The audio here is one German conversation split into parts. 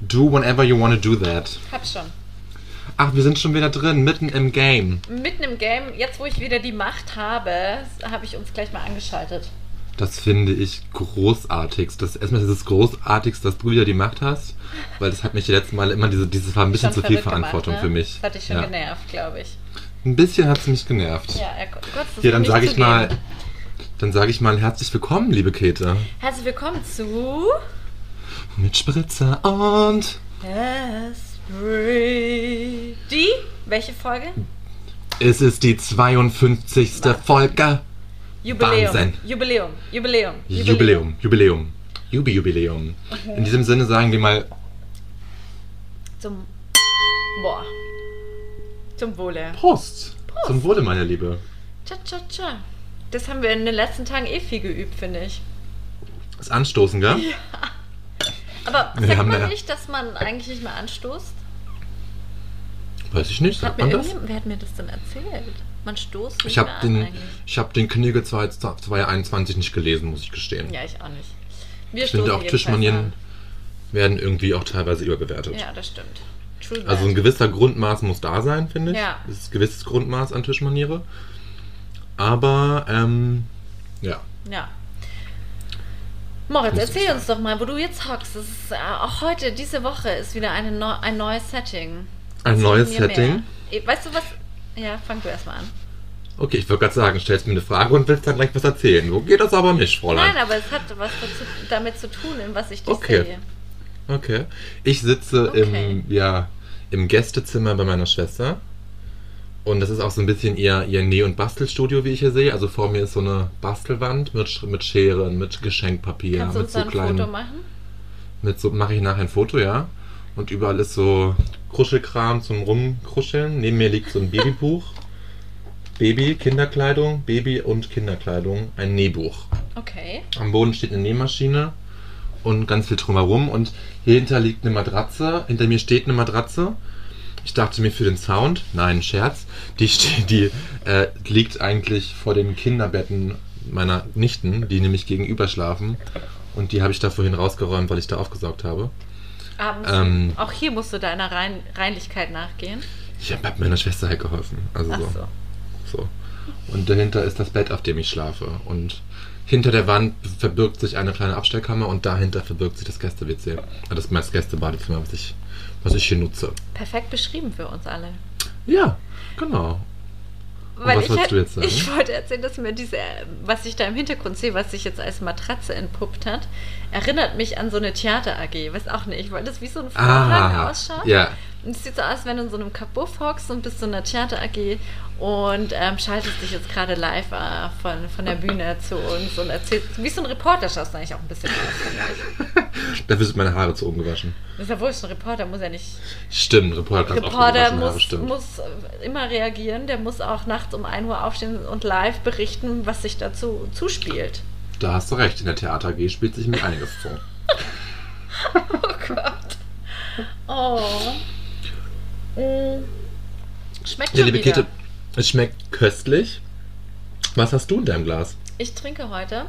Do whenever you want to do that. Hab schon. Ach, wir sind schon wieder drin, mitten im Game. Mitten im Game, jetzt wo ich wieder die Macht habe, habe ich uns gleich mal angeschaltet. Das finde ich großartig. Das, erstmal ist es großartig, dass du wieder die Macht hast, weil das hat mich die letzten Mal immer diese, dieses war ein bisschen Schon zu viel Verantwortung gemacht, ne? für mich. Das hat dich schon ja. genervt, glaube ich. Ein bisschen hat es mich genervt. Ja, er, Gott, das Hier, dann sage ich mal, dann sage ich mal herzlich willkommen, liebe Käthe. Herzlich willkommen zu Mit Spritzer und Esprit. Die? Welche Folge? es ist die 52. Folge. Jubiläum. Wahnsinn. Jubiläum. Jubiläum. Jubiläum, Jubiläum, Jubi Jubiläum. In diesem Sinne sagen wir mal Zum. Boah. Zum Wohle. Prost. Zum Wohle, meine Liebe. Tcha, tcha, tcha. Das haben wir in den letzten Tagen eh viel geübt, finde ich. Das Anstoßen, gell? Aber sagt man ja- nicht, dass man eigentlich nicht mehr anstoßt? Weiß ich nicht, sagt man das? wer hat mir das denn erzählt? Man stoßt nicht Ich habe mehr an den, eigentlich. ich hab den Knigge 2021 nicht gelesen, muss ich gestehen. Ja, ich auch nicht. Wir ich finde auch Tischmanien werden irgendwie auch teilweise überbewertet. an. Ja, das stimmt. True Also ein gewisser Grundmaß muss da sein, finde ich. Ja. Es ist ein gewisses Grundmaß an Tischmaniere. Aber, ähm, ja. Ja. Moritz, erzähl uns doch mal, wo du jetzt hockst. Ist, äh, auch heute, diese Woche, ist wieder eine neu, ein neues Setting. Ein Erzähl neues mehr. Setting? Eh, Weißt du was? Ja, fang du erstmal an. Okay, ich würde gerade sagen, stellst mir eine Frage und willst dann gleich was erzählen. So geht das aber nicht, Fräulein. Nein, aber es hat was damit zu tun, in was ich dich Okay. sehe. Okay. Ich sitze Okay. im, ja, im Gästezimmer bei meiner Schwester. Und das ist auch so ein bisschen ihr, ihr Näh- und Bastelstudio, wie ich hier sehe. Also vor mir ist so eine Bastelwand mit, mit Scheren, mit Geschenkpapier, Kannst du mit uns so ein kleinen. Foto machen? Mit so mache ich nachher ein Foto, ja. Und überall ist so Kruschelkram zum Rumkruscheln. Neben mir liegt so ein Babybuch. Baby, Kinderkleidung, Baby und Kinderkleidung, ein Nähbuch. Okay. Am Boden steht eine Nähmaschine und ganz viel drumherum. Und hier hinter liegt eine Matratze. Hinter mir steht eine Matratze. Ich dachte mir für den Sound, nein, Scherz, die, die äh, liegt eigentlich vor den Kinderbetten meiner Nichten, die nämlich gegenüber schlafen. Und die habe ich da vorhin rausgeräumt, weil ich da aufgesaugt habe. Abends. Ähm. auch hier musst du deiner Rein Reinlichkeit nachgehen. Ich habe meiner Schwester halt geholfen. Also Ach so. so. Und dahinter ist das Bett, auf dem ich schlafe. Und hinter der Wand verbirgt sich eine kleine Abstellkammer und dahinter verbirgt sich das Gäste-WC. Das ist das Gästebadezimmer, was ich, was ich hier nutze. Perfekt beschrieben für uns alle. Ja, genau. Weil was ich, wolltest du jetzt sagen? ich wollte erzählen, dass mir diese, was ich da im Hintergrund sehe, was sich jetzt als Matratze entpuppt hat, erinnert mich an so eine Theater-AG. Weiß auch nicht, weil das wie so ein Vorhang Ah, ausschaut. ja. Und es sieht so aus, wenn du in so einem Kabuff hockst und bist so in einer Theater-AG und ähm, schaltest dich jetzt gerade live äh, von, von der Bühne zu uns und erzählst, wie so ein Reporter schaust du eigentlich auch ein bisschen aus. Dafür sind meine Haare zu ungewaschen. Das ist ja wurscht, ein Reporter muss ja nicht Stimmt, Reporter oft Reporter Haare, muss, stimmt. muss äh, immer reagieren, der muss auch nachts um 1 Uhr aufstehen und live berichten, was sich dazu zuspielt. Da hast du recht, in der Theater AG spielt sich mir einiges zu. Oh Gott. Oh. Mm. Schmeckt Ja, schon liebe wieder. Käthe, es schmeckt köstlich. Was hast du in deinem Glas? Ich trinke heute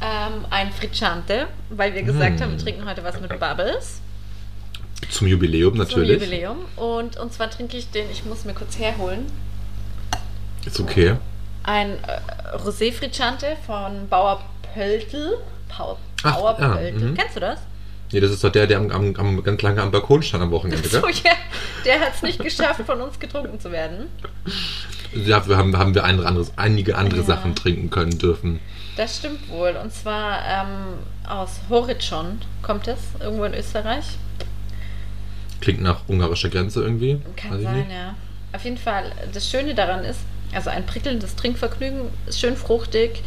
ähm, ein Fricciante, weil wir gesagt Mm. haben, wir trinken heute was mit Bubbles Zum Jubiläum natürlich. zum Jubiläum. Und, und zwar trinke ich den, ich muss mir kurz herholen, Ist okay. Ein äh, Rosé Fricciante von Bauer Pöltl. Bauer, Ach, ja, Pöltl. mhm. Kennst du das? Nee, das ist doch der, der am, am, am ganz lange am Balkon stand am Wochenende, So, ja, der hat es nicht geschafft, von uns getrunken zu werden. Dafür haben, haben wir ein, anderes, einige andere Ja. Sachen trinken können dürfen. Das stimmt wohl. Und zwar ähm, aus Horizont kommt es, irgendwo in Österreich. Klingt nach ungarischer Grenze irgendwie. Kann sein, ja. Auf jeden Fall, das Schöne daran ist, also ein prickelndes Trinkvergnügen, ist schön fruchtig,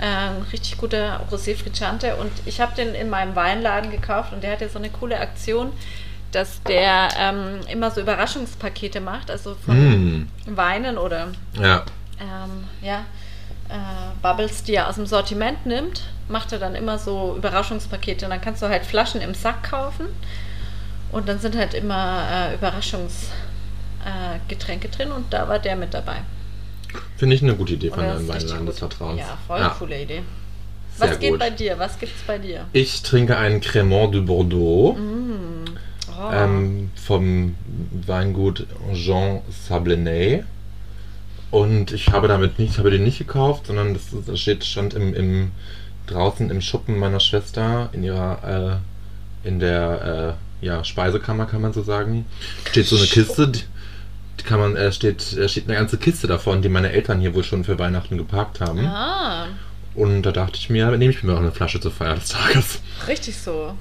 ähm, richtig guter Rosé Fricciante und ich habe den in meinem Weinladen gekauft und der hat ja so eine coole Aktion, dass der ähm, immer so Überraschungspakete macht, also von Mm, Weinen oder ja. ähm, ja, äh, Bubbles, die er aus dem Sortiment nimmt, macht er dann immer so Überraschungspakete. Und dann kannst du halt Flaschen im Sack kaufen. Und dann sind halt immer äh, Überraschungsgetränke äh, drin. Und da war der mit dabei. Finde ich eine gute Idee von richtig Weinladen des. Vertrauens. Ja, voll coole Idee. Was Sehr geht gut. bei dir? Was gibt's bei dir? Ich trinke einen Cremant de Bordeaux Mm. Oh. ähm, vom Weingut Jean Sablenay. Und ich habe damit nicht, ich habe den nicht gekauft, sondern das, das steht, stand im, im, draußen im Schuppen meiner Schwester in ihrer, äh, in der äh, ja, Speisekammer, kann man so sagen. Steht so eine Kiste, kann man, äh, steht, äh, steht eine ganze Kiste davon, die meine Eltern hier wohl schon für Weihnachten geparkt haben. ah, Und da dachte ich mir, nehme ich mir auch eine Flasche zur Feier des Tages. richtig so.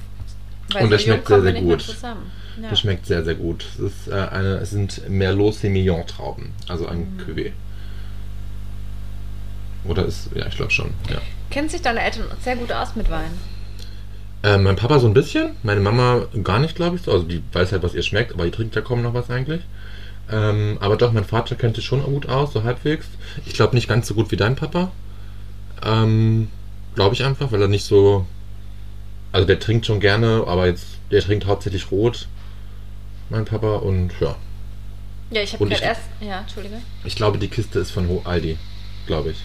Und der so schmeckt sehr, sehr gut. Ja. Das schmeckt sehr, sehr gut. Es, ist, äh, eine, es sind Merlot Semillon Trauben, also ein Mhm. Cuvée. Oder ist, ja, ich glaube schon, ja. Kennen sich deine Eltern sehr gut aus mit Wein? Äh, mein Papa so ein bisschen, meine Mama gar nicht, glaube ich so. Also die weiß halt, was ihr schmeckt, aber die trinkt ja kaum noch was eigentlich. Ähm, aber doch, mein Vater kennt sich schon gut aus, so halbwegs. Ich glaube nicht ganz so gut wie dein Papa. Ähm, glaube ich einfach, weil er nicht so. Also der trinkt schon gerne, aber jetzt, der trinkt hauptsächlich rot, mein Papa, und ja. Ja, ich habe gerade erst. Ja, Entschuldige. Ich glaube, die Kiste ist von Ho- Aldi, glaube ich.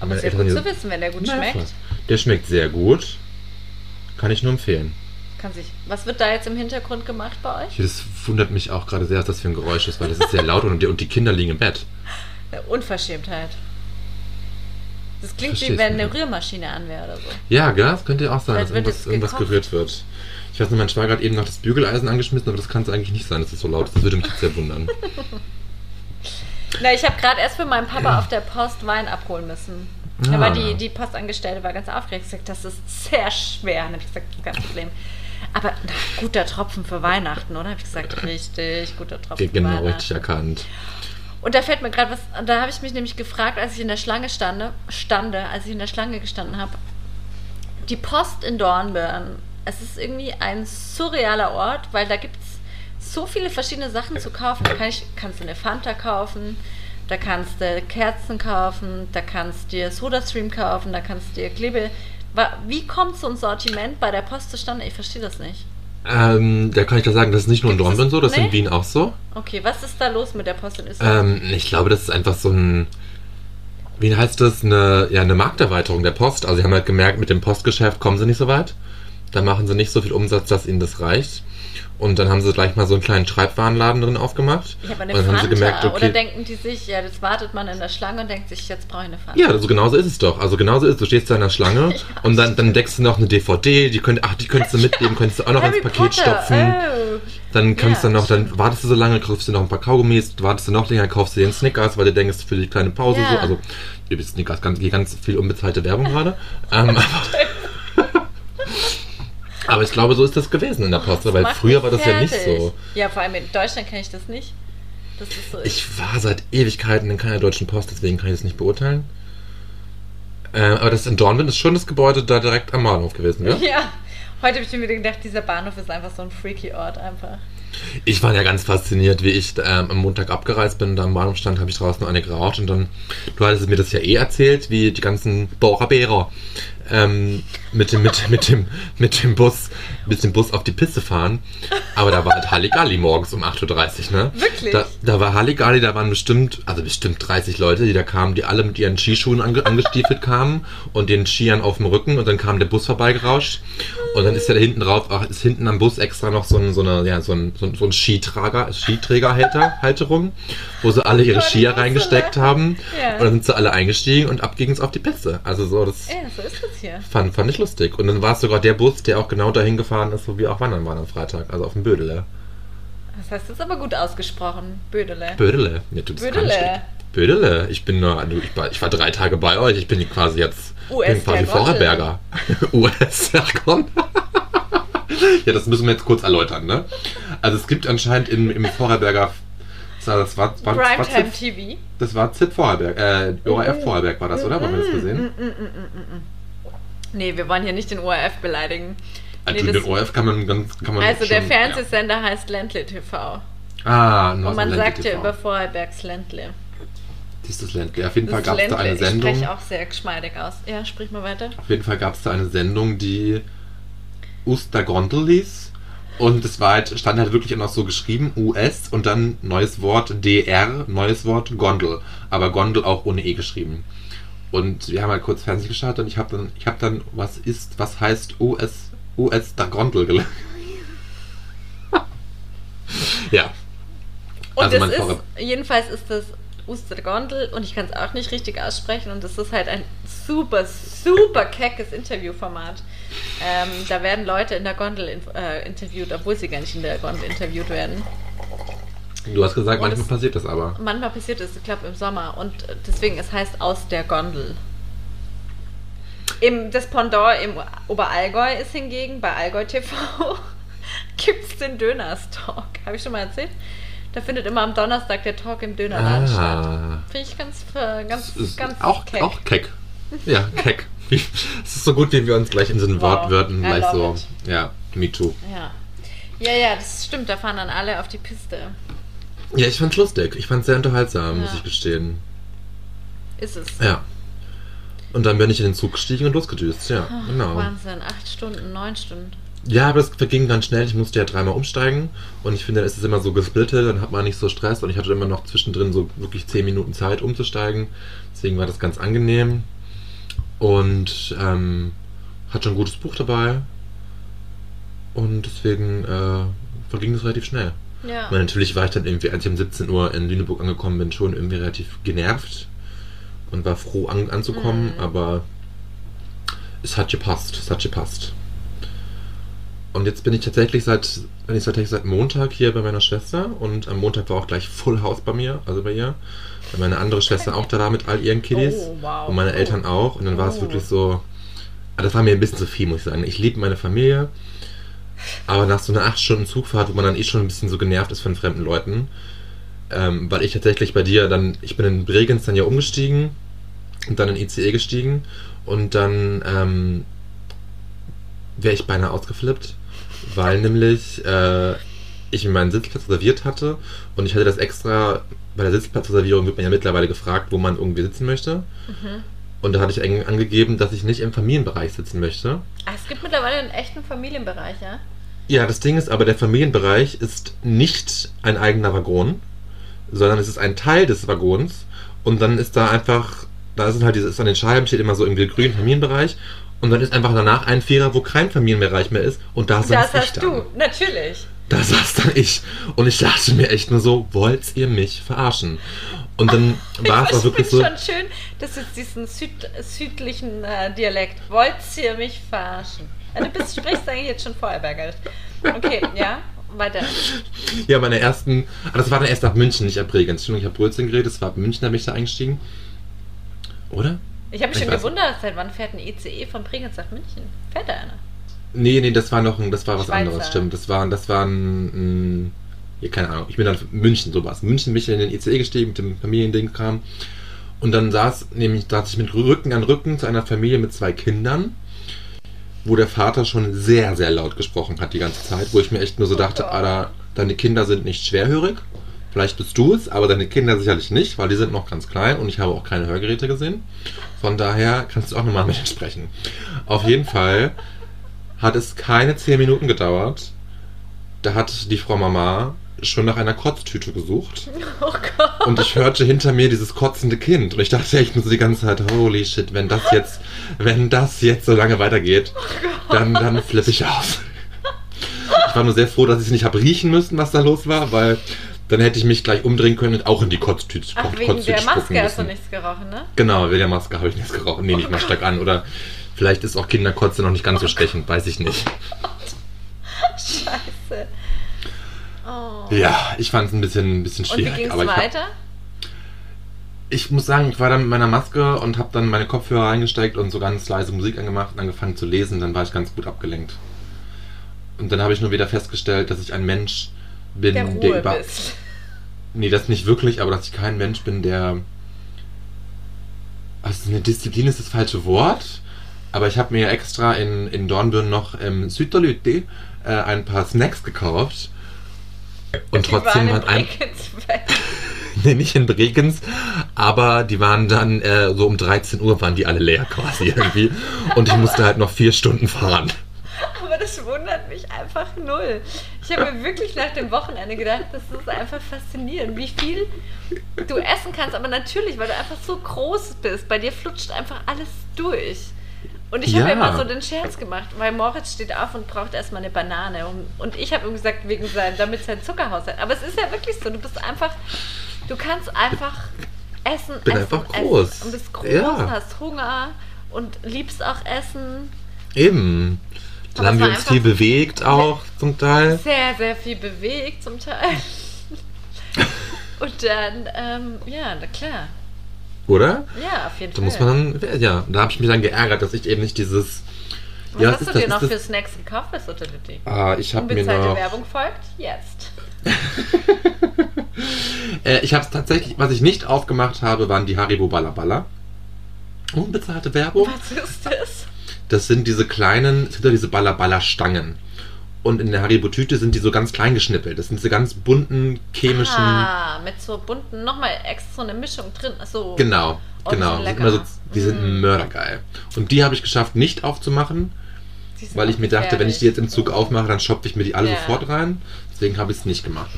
Aber es ist ja gut zu wissen, wenn der gut schmeckt. Der schmeckt sehr gut. Kann ich nur empfehlen. Kann sich. Was wird da jetzt im Hintergrund gemacht bei euch? Das wundert mich auch gerade sehr, was das für ein Geräusch ist, weil das ist sehr laut und die, und die Kinder liegen im Bett. Unverschämtheit. Das klingt Verstehst wie wenn eine. Rührmaschine an wäre oder so. Ja, gell? Das könnte ja auch sein, Als dass irgendwas, irgendwas gerührt wird. Ich weiß nicht, mein Schwager hat eben noch das Bügeleisen angeschmissen, aber das kann es eigentlich nicht sein, dass es so laut ist. Das würde mich jetzt sehr wundern. Na, ich habe gerade erst für meinen Papa auf der Post Wein abholen müssen. Ah. Aber die, die Postangestellte war ganz aufgeregt. Hat gesagt, das ist sehr schwer. Und habe ich gesagt, kein Problem. Aber na, guter Tropfen für Weihnachten, oder? Habe ich gesagt, richtig, guter Tropfen für genau, Weihnachten. richtig erkannt. Und da fällt mir gerade was, da habe ich mich nämlich gefragt, als ich in der Schlange stande, stande, als ich in der Schlange gestanden habe. Die Post in Dornbirn, es ist irgendwie ein surrealer Ort, weil da gibt es so viele verschiedene Sachen zu kaufen. Da kann ich, kannst du eine Fanta kaufen, da kannst du Kerzen kaufen, da kannst du dir Sodastream kaufen, da kannst du dir Klebe. Wie kommt so ein Sortiment bei der Post zustande? Ich verstehe das nicht. Ähm, da kann ich da sagen, das ist nicht nur in Dornbirn so, das ist in Nee? Wien auch so. Okay, was ist da los mit der Post in Österreich? Ähm, ich glaube, das ist einfach so ein, wie heißt das, eine, ja, eine Markterweiterung der Post. Also sie haben halt gemerkt, mit dem Postgeschäft kommen sie nicht so weit. Da machen sie nicht so viel Umsatz, dass ihnen das reicht. Und dann haben sie gleich mal so einen kleinen Schreibwarenladen drin aufgemacht. Ich habe eine und dann Fanta. haben sie gemerkt, okay, Oder denken die sich, ja, jetzt wartet man in der Schlange und denkt sich, jetzt brauche ich eine Fanta. Ja, also genauso ist es doch. Also genauso ist es. Du stehst da in der Schlange Ja, und dann, dann deckst du noch eine DVD, die könnt, ach, die könntest du mitnehmen, könntest du auch noch Harry ins Paket Potter, stopfen. Oh. Dann kannst Ja, du noch, dann wartest du so lange, kaufst du noch ein paar Kaugummis, wartest du noch länger, kaufst du dir einen Snickers, weil du denkst, für die kleine Pause Ja. so. Also, wisst Snickers, ganz, ganz viel unbezahlte Werbung gerade. Ähm, aber, ich glaube, so ist das gewesen in der Post, weil früher war das ja nicht fertig. so. Ja, vor allem in Deutschland kenne ich das nicht. Das so. Ich war seit Ewigkeiten in keiner deutschen Post, deswegen kann ich das nicht beurteilen. Ähm, aber das in Dornbirn ist schon das Gebäude da direkt am Bahnhof gewesen, ja? ja. Heute habe ich mir gedacht, dieser Bahnhof ist einfach so ein freaky Ort einfach. Ich war ja ganz fasziniert, wie ich ähm, am Montag abgereist bin, da am Bahnhof stand, habe ich draußen eine geraucht und dann, du hattest mir das ja eh erzählt, wie die ganzen Boraberer ähm, mit, dem, mit, mit, dem, mit dem Bus, mit dem Bus auf die Piste fahren. Aber da war halt Halligalli morgens um 8.30 Uhr, ne? Wirklich? Da, da war Halligalli, da waren bestimmt, also bestimmt 30 Leute, die da kamen, die alle mit ihren Skischuhen ange, angestiefelt kamen und den Skiern auf dem Rücken und dann kam der Bus vorbeigerauscht und dann ist ja da hinten drauf, ach, ist hinten am Bus extra noch so ein, so eine, ja, so ein, so ein, so ein Skitrager, Skiträgerhalter, Halterung, wo sie alle ihre ich Skier so reingesteckt haben Ja. und dann sind sie alle eingestiegen und ab ging es auf die Piste. Also so, das Ja, so ist das hier. fand, fand ich lustig. Und dann war es sogar der Bus, der auch genau dahin gefahren ist, wo wir auch wandern waren am Freitag, also auf dem Bödele. Das heißt, das ist aber gut ausgesprochen. Bödele. Bödele. Das kann Bödele. ich- Bödele. Ich bin nur, ich, war, ich war drei Tage bei euch. Ich bin quasi jetzt US bin quasi. Vorarlberger. US, komm. ja, das müssen wir jetzt kurz erläutern, ne? Also es gibt anscheinend im, im Vorarlberger, das war, war, das war, Primetime ZIP, TV. das war ZIP Vorarlberg, äh, ORF Vorarlberg war das, oder? Haben wir das gesehen? Nee, wir wollen hier nicht den ORF beleidigen. Also Nee, den das- ORF kann man ganz, kann man Also der schon- Fernsehsender heißt Ländle TV. Ja. Ah, Und man sagt ja TV. über Vorarlbergs Ländle. Dieses Ländle. Auf jeden Fall Das gab es da Ländle. eine Sendung. Ich spreche auch sehr geschmeidig aus. Ja, sprich mal weiter. Auf jeden Fall gab es da eine Sendung, die Ostergrondel hieß. Und es war halt, stand halt wirklich auch noch so geschrieben, US und dann neues Wort DR, neues Wort Gondel. Aber Gondel auch ohne E geschrieben. Und wir haben halt kurz Fernsehen geschaut und ich habe dann, ich habe dann, was ist, was heißt US, US der Gondel gelernt. ja. Und Also ist, jedenfalls ist das Ostergondel und ich kann es auch nicht richtig aussprechen und das ist halt ein super, super keckes Interviewformat. Ähm, da werden Leute in der Gondel in, äh, interviewt, obwohl sie gar nicht in der Gondel interviewt werden. Du hast gesagt, Und manchmal passiert das aber. Manchmal passiert es, ich glaube im Sommer und deswegen, es heißt aus der Gondel. Im, das Pendant im Oberallgäu ist hingegen, bei Allgäu TV, gibt es den Dönerstalk. Habe ich schon mal erzählt? Da findet immer am Donnerstag der Talk im Dönerladen statt. Ah. Finde ich ganz, äh, ganz, ist ganz auch, keck. auch keck. Ja, keck. Es ist so gut, wie wir uns gleich in so einen Wow. Wortwörtern gleich so. love Ja, me too. Ja. ja, ja, das stimmt. Da fahren dann alle auf die Piste. Ja, ich fand's lustig. Ich fand's sehr unterhaltsam, muss Ja. ich gestehen. Ist es. Ja. Und dann bin ich in den Zug gestiegen und losgedüst. Ja, Ach, genau. Wahnsinn. Acht Stunden, neun Stunden. Ja, aber es verging ganz schnell. Ich musste ja dreimal umsteigen. Und ich finde, es ist immer so gesplittet, dann hat man nicht so Stress. Und ich hatte immer noch zwischendrin so wirklich 10 Minuten Zeit umzusteigen. Deswegen war das ganz angenehm. Und ähm, hat schon ein gutes Buch dabei. Und deswegen äh, verging das relativ schnell. Ja. Meine, natürlich war ich dann irgendwie, als ich um 17 Uhr in Lüneburg angekommen bin, schon irgendwie relativ genervt und war froh an, anzukommen, Mhm. aber es hat gepasst, es hat gepasst. Und jetzt bin ich tatsächlich seit, bin ich tatsächlich seit Montag hier bei meiner Schwester und am Montag war auch gleich Full House bei mir, also bei ihr. Weil meine andere Schwester auch da war mit all ihren Kiddies Oh, wow. und meine Eltern auch. Und dann war es Oh. wirklich so, ah, das war mir ein bisschen zu viel, muss ich sagen. Ich liebe meine Familie, aber nach so einer 8 Stunden Zugfahrt, wo man dann eh schon ein bisschen so genervt ist von fremden Leuten, ähm, weil ich tatsächlich bei dir dann, ich bin in Bregenz dann ja umgestiegen und dann in ICE gestiegen und dann ähm, wäre ich beinahe ausgeflippt, weil nämlich äh, ich mir meinen Sitzplatz reserviert hatte und ich hatte das extra, bei der Sitzplatzreservierung wird man ja mittlerweile gefragt, wo man irgendwie sitzen möchte. Mhm. Und da hatte ich angegeben, dass ich nicht im Familienbereich sitzen möchte. Ah, es gibt mittlerweile einen echten Familienbereich, ja? Ja, das Ding ist aber, der Familienbereich ist nicht ein eigener Waggon, sondern es ist ein Teil des Waggons. Und dann ist da einfach, da sind halt dieses, an den Scheiben steht immer so irgendwie grün Familienbereich. Und dann ist einfach danach ein Vierer, wo kein Familienbereich mehr ist. Und da saß Das ich hast dann. du, natürlich. Da saß dann ich. Und ich dachte mir echt nur so, wollt ihr mich verarschen? Und dann war es auch ich wirklich finde so. schon schön, dass du diesen Süd südlichen äh, Dialekt, wollt ihr mich verarschen? Du bist, sprichst eigentlich jetzt schon Vorarlbergerisch. Okay, ja, weiter. Ja, meine ersten. Ah, das war dann erst ab München, nicht ab Bregenz. Entschuldigung, ich habe Brötchen geredet, das war ab München, da bin ich da eingestiegen. Oder? Ich habe mich Ich schon gewundert, seit wann fährt ein ECE von Bregenz nach München? Fährt da einer? Nee, nee, das war noch ein, das war was Schweizer. anderes, stimmt. Das war, das war ein, ein ja, keine Ahnung, ich bin dann München, sowas. München bin ich in den ICE gestiegen mit dem Familiending-Kram. Und dann saß, nämlich, saß ich mit Rücken an Rücken zu einer Familie mit zwei Kindern, wo der Vater schon sehr, sehr laut gesprochen hat die ganze Zeit, wo ich mir echt nur so dachte, Gott. Alter, deine Kinder sind nicht schwerhörig. Vielleicht bist du es, aber deine Kinder sicherlich nicht, weil die sind noch ganz klein und ich habe auch keine Hörgeräte gesehen. Von daher kannst du auch nochmal mit ihnen sprechen. Auf jeden Fall hat es keine zehn Minuten gedauert. Da hat die Frau Mama schon nach einer Kotztüte gesucht. Oh Gott. Und ich hörte hinter mir dieses kotzende Kind. Und ich dachte echt nur so die ganze Zeit, holy shit, wenn das jetzt, wenn das jetzt so lange weitergeht, dann, dann flippe ich aus. Ich war nur sehr froh, dass ich es nicht habe riechen müssen, was da los war, weil dann hätte ich mich gleich umdrehen können und auch in die Kotztüte, Ach, Kotz- wegen Kotztüte der Maske hast du nichts gerochen, ne? Genau, wegen der Maske habe ich nichts geraucht. Nehme ich mal stark an. Oder vielleicht ist auch Kinderkotze noch nicht ganz so stechend, weiß ich nicht. Scheiße. Oh. Ja, ich fand es ein bisschen, ein bisschen Und wie schwierig. ging es aber ich, hab, weiter? ich muss sagen, ich war dann mit meiner Maske und habe dann meine Kopfhörer reingesteckt und so ganz leise Musik angemacht und angefangen zu lesen. Dann war ich ganz gut abgelenkt. Und dann habe ich nur wieder festgestellt, dass ich ein Mensch bin, Der der, Ruhe über. bist. Nee, das nicht wirklich, aber dass ich kein Mensch bin, der. Also eine Disziplin ist das falsche Wort. Aber ich habe mir extra in, in Dornbirn noch im Südderlüte äh, ein paar Snacks gekauft. Und Die trotzdem waren hat ein. Nee, nicht in Bregenz, aber die waren dann äh, so um 13 Uhr waren die alle leer quasi irgendwie. Und ich musste halt noch vier Stunden fahren. Aber das das wundert mich einfach null. Ich habe mir wirklich nach dem Wochenende gedacht, das ist einfach faszinierend, wie viel du essen kannst. Aber natürlich, weil du einfach so groß bist, bei dir flutscht einfach alles durch. Und ich habe Ja. immer so den Scherz gemacht, weil Moritz steht auf und braucht erstmal eine Banane. Und, und ich habe ihm gesagt, wegen sein, damit sein Zuckerhaushalt. Aber es ist ja wirklich so, du bist einfach, du kannst einfach essen, Bin essen, einfach essen groß. und bist groß, Ja. hast Hunger und liebst auch Essen. Eben. Dann haben wir uns viel bewegt auch zum Teil. Sehr, sehr viel bewegt zum Teil. Und dann, ähm, ja, na klar. Oder? Ja, auf jeden Da Fall. muss man dann, ja, da habe ich mich dann geärgert, dass ich eben nicht dieses. Was ja, hast du dir noch für Snacks gekauft bei Sotality? ah, ich habe mir Unbezahlte noch. Werbung folgt jetzt. Äh, ich habe es tatsächlich, was ich nicht aufgemacht habe, waren die Haribo Balla Unbezahlte Werbung. Was ist das? Das sind diese kleinen, sind ja diese Balla Stangen. Und in der Haribo-Tüte sind die so ganz klein geschnippelt. Das sind diese ganz bunten, chemischen. Ah, mit so bunten, nochmal extra eine Mischung drin. So. Genau, Oh, genau. Die sind, so, die sind Mm. mördergeil. Und die habe ich geschafft, nicht aufzumachen, weil ich mir dachte, wenn ich die jetzt im. Zug aufmache, dann schopfe ich mir die alle Ja. sofort rein. Deswegen habe ich es nicht gemacht.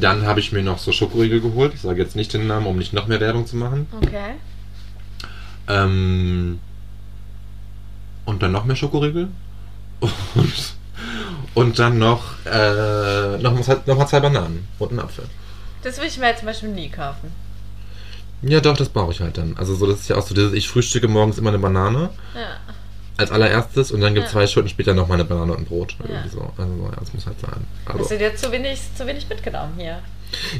Dann habe ich mir noch so Schokoriegel geholt. Ich sage jetzt nicht den Namen, um nicht noch mehr Werbung zu machen. Okay. Ähm, und dann noch mehr Schokoriegel. Und, und dann noch, äh, noch, mal, noch mal zwei Bananen und einen Apfel. Das will ich mir jetzt zum Beispiel nie kaufen. Ja, doch, das brauche ich halt dann. Also so, das ist ja auch so dieses, ich frühstücke morgens immer eine Banane Ja. als allererstes und dann gibt es Ja. zwei Stunden später noch mal eine Banane und ein Brot. Ja. So. Also so, ja, das muss halt sein. Hast Also, du dir zu wenig, zu wenig mitgenommen hier?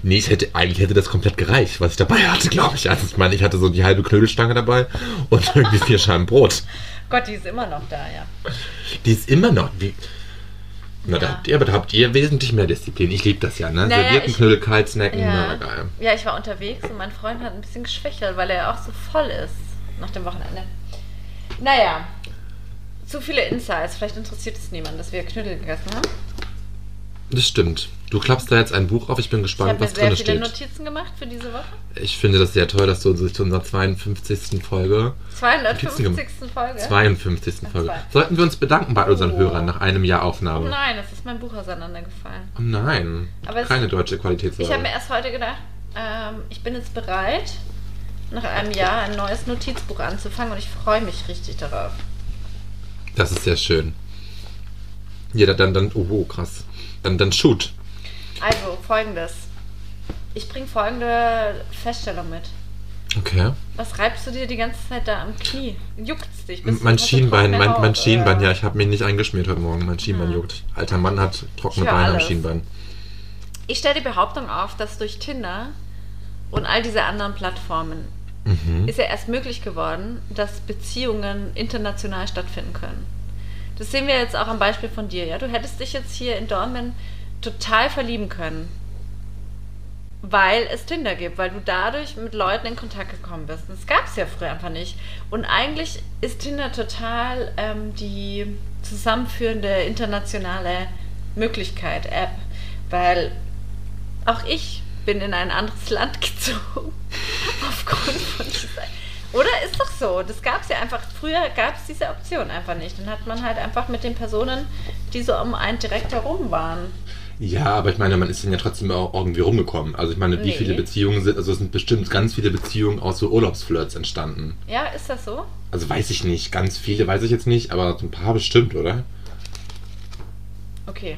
nee, ich hätte, eigentlich hätte das komplett gereicht, was ich dabei hatte, glaube ich. Also ich meine, ich hatte so die halbe Knödelstange dabei und irgendwie vier Scheiben Brot. Gott, die ist immer noch da, ja. Die ist immer noch. Wie, na, da Ja. habt ihr, aber da habt ihr wesentlich mehr Disziplin. Ich liebe das ja, ne? Naja, Servierten, ich- Knödel, kalt snacken, Ja. na geil. ja, ich war unterwegs und mein Freund hat ein bisschen geschwächelt, weil er auch so voll ist nach dem Wochenende. Naja, zu viele Insights. Vielleicht interessiert es niemanden, dass wir Knödel gegessen haben. Das stimmt. Du klappst da jetzt ein Buch auf, ich bin Ich gespannt, habe mir was sehr drin viele steht. Notizen gemacht für diese Woche. Ich finde das sehr toll, dass du uns zu unserer 52. Folge, 250. Folge. 52. Ach, Folge. Sollten wir uns bedanken bei unseren Oh. Hörern nach einem Jahr Oh Aufnahme? nein, es ist mein Buch auseinandergefallen. Oh nein. Aber es- Keine deutsche Ich Qualitätswahl. habe mir erst heute gedacht, ähm, ich bin jetzt bereit, nach einem Jahr ein neues Notizbuch anzufangen und ich freue mich richtig darauf. Das ist sehr schön. Ja, dann, dann, oh, oh krass. Dann, dann shoot. Also, folgendes. Ich bringe folgende Feststellung mit. Okay. Was reibst du dir die ganze Zeit da am Knie? Juckt's dich? Bist Mein Schienbein, mein, mein Haut, Schienbein, oder? ja, ich habe mich nicht eingeschmiert heute Morgen. Mein Schienbein Ja. juckt. Alter Mann hat trockene Beine am alles. Schienbein. Ich stelle die Behauptung auf, dass durch Tinder und all diese anderen Plattformen Mhm. ist ja erst möglich geworden, dass Beziehungen international stattfinden können. Das sehen wir jetzt auch am Beispiel von dir. Ja? Du hättest dich jetzt hier in Dortmund total verlieben können, weil es Tinder gibt, weil du dadurch mit Leuten in Kontakt gekommen bist. Das gab es ja früher einfach nicht. Und eigentlich ist Tinder total ähm, die zusammenführende internationale Möglichkeit, App, weil auch ich bin in ein anderes Land gezogen aufgrund von dieser. Oder ist doch so. Das gab es ja einfach. Früher gab es diese Option einfach nicht. Dann hat man halt einfach mit den Personen, die so um einen direkt herum waren. Ja, aber ich meine, man ist dann ja trotzdem auch irgendwie rumgekommen. Also ich meine, wie Nee. viele Beziehungen sind, also es sind bestimmt ganz viele Beziehungen aus so Urlaubsflirts entstanden. Ja, ist das so? Also weiß ich nicht, ganz viele weiß ich jetzt nicht, aber ein paar bestimmt, oder? Okay.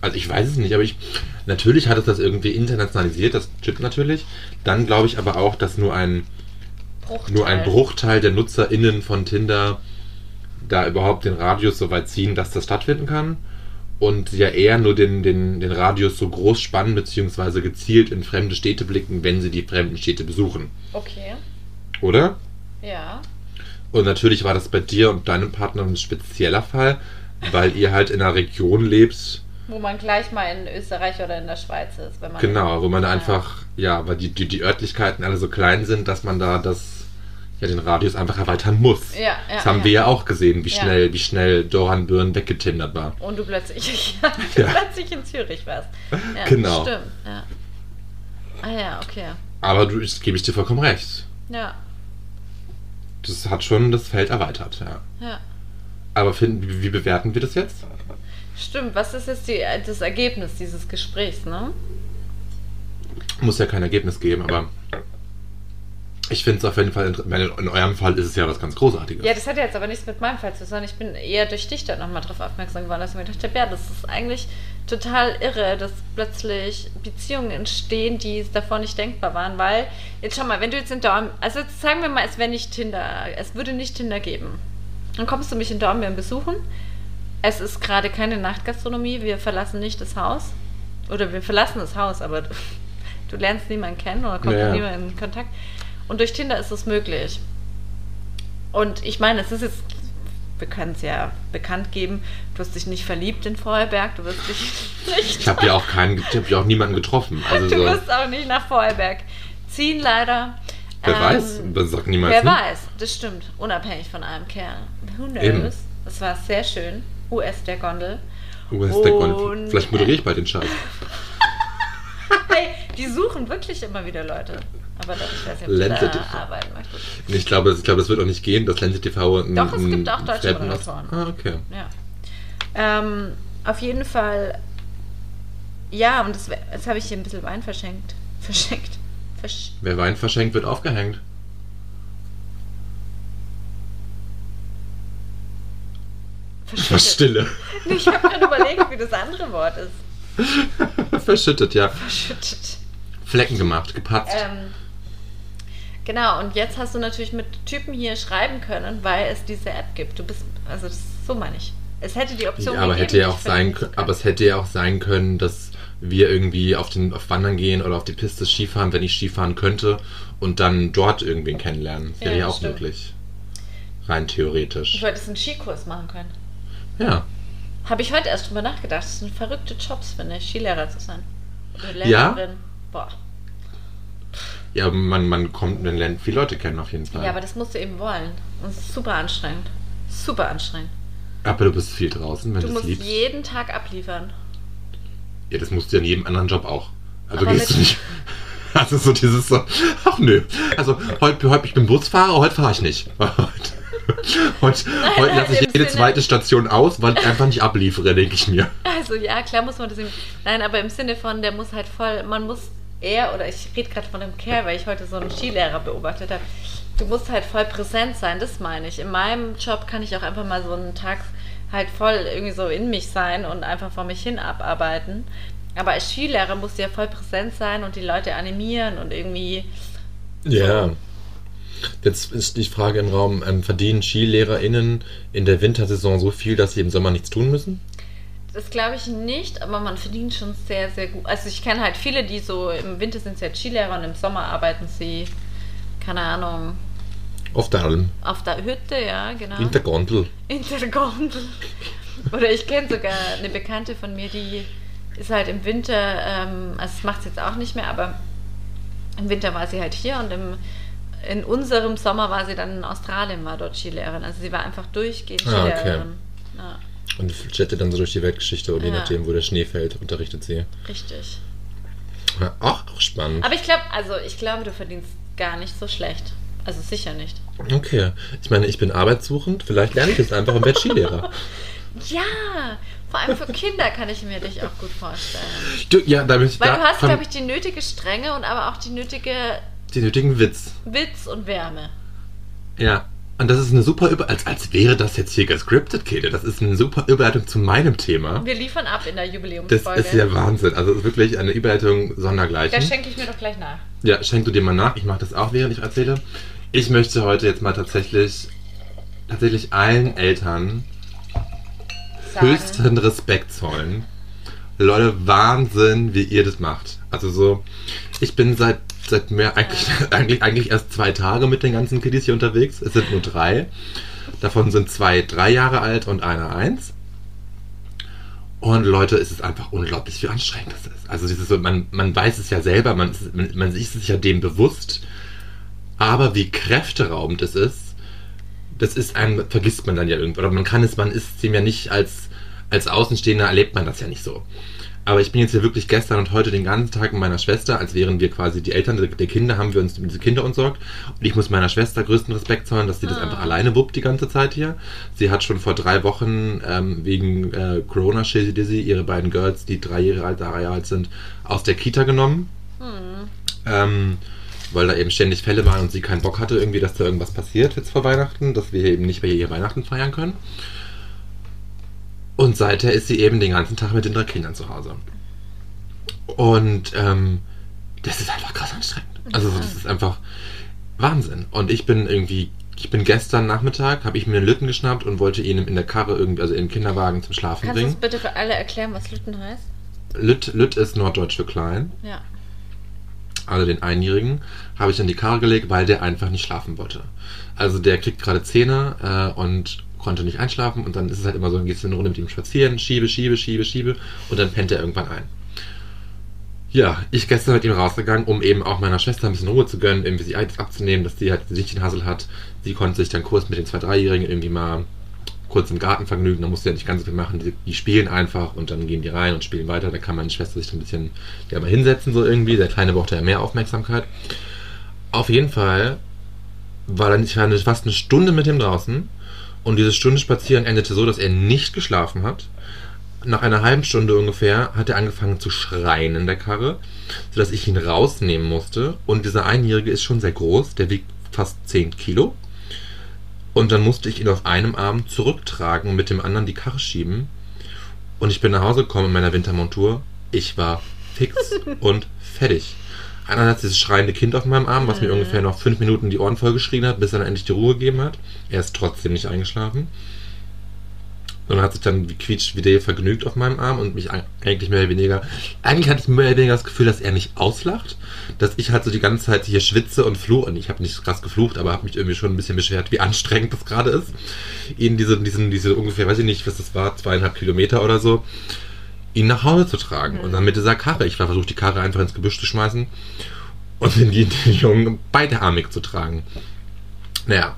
Also ich weiß es nicht, aber ich natürlich hat es das irgendwie internationalisiert, das stimmt natürlich. Dann glaube ich aber auch, dass nur ein Bruchteil. nur ein Bruchteil der NutzerInnen von Tinder da überhaupt den Radius so weit ziehen, dass das stattfinden kann. Und ja eher nur den, den, den Radius so groß spannen, beziehungsweise gezielt in fremde Städte blicken, wenn sie die fremden Städte besuchen. Okay. Oder? Ja. Und natürlich war das bei dir und deinem Partner ein spezieller Fall, weil ihr halt in einer Region lebt, Wo man gleich mal in Österreich oder in der Schweiz ist, wenn man. genau, wo man Ja. einfach, ja, weil die, die, die Örtlichkeiten alle so klein sind, dass man da das, ja, den Radius einfach erweitern muss. Ja, ja. Das haben ja. wir ja auch gesehen, wie schnell, wie schnell Doran Byrne weggetindert war. Und du plötzlich, du plötzlich in Zürich warst. Ja, Genau. Stimmt, ja. Ah ja, okay. Aber du, das gebe ich dir vollkommen recht. Ja, Das hat schon das Feld erweitert, ja. ja. Aber finden, wie, wie bewerten wir das jetzt? Stimmt, was ist jetzt die, das Ergebnis dieses Gesprächs, ne? Muss ja kein Ergebnis geben, aber ich finde es auf jeden Fall, in eurem Fall ist es ja was ganz Großartiges. Ja, das hat ja jetzt aber nichts mit meinem Fall zu tun. Ich bin eher durch dich da nochmal drauf aufmerksam geworden, dass ich mir gedacht habe, ja, das ist eigentlich total irre, dass plötzlich Beziehungen entstehen, die davor nicht denkbar waren, weil, jetzt schau mal, wenn du jetzt in Dorm, also jetzt sagen wir mal, es wäre nicht Tinder, es würde nicht Tinder geben. Dann kommst du mich in Dornbirn besuchen. Es ist gerade keine Nachtgastronomie, wir verlassen nicht das Haus. Oder wir verlassen das Haus, aber du, lernst niemanden kennen oder kommst Ja, mit niemandem in Kontakt. Und durch Tinder ist es möglich. Und ich meine, es ist jetzt, wir können es ja bekannt geben, du hast dich nicht verliebt in Vorarlberg, du wirst dich nicht. Ich habe ja auch keinen, ich habe ja auch niemanden getroffen. Also du so, wirst auch nicht nach Vorarlberg ziehen, leider. wer Ähm, weiß, das sagt niemals. Wer nie. weiß, das stimmt. Unabhängig von einem Kerl. Who knows? Eben. Das war sehr schön. US der Gondel. Ist der Grund? Vielleicht moderiere ich bald den Scheiß. Hey, die suchen wirklich immer wieder Leute. Aber da- ich weiß nicht, ob Lenze du da arbeiten möchtest. Ich glaube, ich glaube, das wird auch nicht gehen, dass Lenze TV ein, Doch, es ein gibt auch deutsche Moderatoren. Ah, okay. Ja. Ähm, auf jeden Fall. Ja, und das, jetzt habe ich hier ein bisschen Wein verschenkt. Verschenkt. Versch Wer Wein verschenkt, wird aufgehängt. Was verschüttet. Stille. Ich habe gerade überlegt, wie das andere Wort ist. Verschüttet, ja. Verschüttet. Flecken gemacht, gepatzt. Ähm, genau, und jetzt hast du natürlich mit Typen hier schreiben können, weil es diese App gibt. Du bist, also das, so meine ich. Es hätte die Option ja, aber gegeben, hätte ja auch sein können, aber es hätte ja auch sein können, dass wir irgendwie auf den auf Wandern gehen oder auf die Piste Skifahren, wenn ich Skifahren könnte und dann dort irgendwen kennenlernen. Das wäre Ja, ja, auch stimmt. möglich. Rein Du theoretisch. hättest einen Skikurs machen können. Ja. Habe ich heute erst drüber nachgedacht. Das sind verrückte Jobs, finde ich, Skilehrer zu sein. Oder Ja? Lehrerin. Boah. Ja, man, man kommt, man lernt viele Leute kennen auf jeden Fall. Ja, aber das musst du eben wollen. Und es ist super anstrengend. Super anstrengend. Aber du bist viel draußen, wenn Du du es musst liebst. jeden Tag abliefern. Ja, das musst du ja in jedem anderen Job auch. Also Aber gehst du nicht. Also so dieses so, ach nö. Also heute, heute ich bin Busfahrer, heute fahre ich nicht. Heute, heute, heute lasse ich jede Sinne- zweite Station aus, weil ich einfach nicht abliefere, denke ich mir. Also ja, klar muss man das eben. Nein, aber im Sinne von, der muss halt voll, man muss er oder ich rede gerade von dem Kerl, weil ich heute so einen Skilehrer beobachtet habe. Du musst halt voll präsent sein, das meine ich. In meinem Job kann ich auch einfach mal so einen Tag halt voll irgendwie so in mich sein und einfach vor mich hin abarbeiten. Aber als Skilehrer musst du ja voll präsent sein und die Leute animieren und irgendwie. Ja. Jetzt ist die Frage im Raum, ähm, verdienen SkilehrerInnen in der Wintersaison so viel, dass sie im Sommer nichts tun müssen? Das glaube ich nicht, aber man verdient schon sehr, sehr gut. Also ich kenne halt viele, die so im Winter sind sie halt Skilehrer und im Sommer arbeiten sie, keine Ahnung, Auf der Alm. auf der Hütte, ja, genau. In der Gondel. In der Gondel. Oder ich kenne sogar eine Bekannte von mir, die ist halt im Winter, ähm, also das macht sie jetzt auch nicht mehr, aber im Winter war sie halt hier und im, in unserem Sommer war sie dann in Australien, war dort Skilehrerin. Also sie war einfach durchgehend Ah, okay. Skilehrerin. Ja, Und jettet dann so durch die Weltgeschichte und je Ja. nachdem, wo der Schnee fällt, unterrichtet sie. richtig. Ja, Auch, auch spannend. Aber ich glaube, also ich glaube, du verdienst gar nicht so schlecht. Also sicher nicht. Okay. Ich meine, ich bin arbeitssuchend. Vielleicht lerne ich jetzt einfach und werde Skilehrer. Ja, vor allem für Kinder kann ich mir dich auch gut vorstellen. Du, ja, da möchte ich Weil da du hast, glaube ich, die nötige Strenge und aber auch die nötige den nötigen Witz. Witz und Wärme. Ja. Und das ist eine super Über als, als wäre das jetzt hier gescriptet, Käthe. Das ist eine super Überleitung zu meinem Thema. Wir liefern ab in der Das Jubiläumsfolge. ist ja Wahnsinn. Also es ist wirklich eine Überleitung da sondergleichen. schenke ich mir doch gleich nach. Ja, schenk du dir mal nach. Ich mache das auch, während ich erzähle. Ich möchte heute jetzt mal tatsächlich, tatsächlich allen Eltern Sagen. höchsten Respekt zollen. Leute, Wahnsinn, wie ihr das macht. Also so, ich bin seit, seit mehr, eigentlich, eigentlich, eigentlich erst zwei Tage mit den ganzen Kiddies hier unterwegs. Es sind nur drei. Davon sind zwei drei Jahre alt und einer eins. Und Leute, es ist einfach unglaublich, wie anstrengend das ist. Also dieses man, man weiß es ja selber, man, ist- man, man ist sich ja dem bewusst. Aber wie kräfteraubend es ist, das ist ein, vergisst man dann ja irgendwo. Oder man kann es, man ist dem ja nicht als, als Außenstehender erlebt man das ja nicht so. Aber ich bin jetzt hier wirklich gestern und heute den ganzen Tag mit meiner Schwester, als wären wir quasi die Eltern der Kinder, haben wir uns um diese Kinder umsorgt. Und ich muss meiner Schwester größten Respekt zollen, dass sie das Ah. einfach alleine wuppt die ganze Zeit hier. Sie hat schon vor drei Wochen ähm, wegen äh, Corona Shizzy Dizzy ihre beiden Girls, die drei Jahre alt, drei Jahre alt sind, aus der Kita genommen. Ähm, weil da eben ständig Fälle waren und sie keinen Bock hatte, irgendwie, dass da irgendwas passiert jetzt vor Weihnachten, dass wir eben nicht bei ihr Weihnachten feiern können. Und seither ist sie eben den ganzen Tag mit den drei Kindern zu Hause. Und ähm, das ist einfach krass anstrengend. Also das ist einfach Wahnsinn. Und ich bin irgendwie, ich bin gestern Nachmittag, habe ich mir einen Lütten geschnappt und wollte ihn in der Karre irgendwie, also im Kinderwagen zum Schlafen Kannst du uns bringen. bitte für alle erklären, was Lütten heißt? Lütt, Lütt ist norddeutsch für klein. Ja. also den Einjährigen, habe ich in die Karre gelegt, weil der einfach nicht schlafen wollte. Also der kriegt gerade Zähne äh, und konnte nicht einschlafen und dann ist es halt immer so, dann gehst du eine Runde mit ihm spazieren, schiebe, schiebe, schiebe, schiebe und dann pennt er irgendwann ein. Ja, ich gestern mit ihm rausgegangen, um eben auch meiner Schwester ein bisschen Ruhe zu gönnen, irgendwie sie abzunehmen, dass sie halt nicht den Hassel hat. Sie konnte sich dann kurz mit den zwei Dreijährigen irgendwie mal kurz im Garten vergnügen, da musste ja nicht ganz so viel machen. Die, die spielen einfach und dann gehen die rein und spielen weiter. Da kann meine Schwester sich ein bisschen ja, mal hinsetzen, so irgendwie. Der Kleine brauchte ja mehr Aufmerksamkeit. Auf jeden Fall war dann ich war fast eine Stunde mit ihm draußen und diese Stunde spazieren endete so, dass er nicht geschlafen hat. Nach einer halben Stunde ungefähr hat er angefangen zu schreien in der Karre, sodass ich ihn rausnehmen musste. Und dieser Einjährige ist schon sehr groß, der wiegt fast 10 Kilo. Und dann musste ich ihn auf einem Arm zurücktragen und mit dem anderen die Karre schieben. Und ich bin nach Hause gekommen in meiner Wintermontur. Ich war fix und fertig. Einerseits dieses schreiende Kind auf meinem Arm, was mir ungefähr noch fünf Minuten die Ohren vollgeschrien hat, bis er dann endlich die Ruhe gegeben hat. Er ist trotzdem nicht eingeschlafen. Sondern hat sich dann wie quietscht wie der vergnügt auf meinem Arm und mich eigentlich mehr oder weniger. Eigentlich hatte ich mehr oder weniger das Gefühl, dass er mich auslacht. Dass ich halt so die ganze Zeit hier schwitze und fluche. Und ich habe nicht krass geflucht, aber habe mich irgendwie schon ein bisschen beschwert, wie anstrengend das gerade ist. Ihn diese, diesen, diese ungefähr, weiß ich nicht, was das war, zweieinhalb Kilometer oder so, ihn nach Hause zu tragen. Und dann mit dieser Karre. Ich war versucht, die Karre einfach ins Gebüsch zu schmeißen und den, den Jungen beidearmig zu tragen. Naja,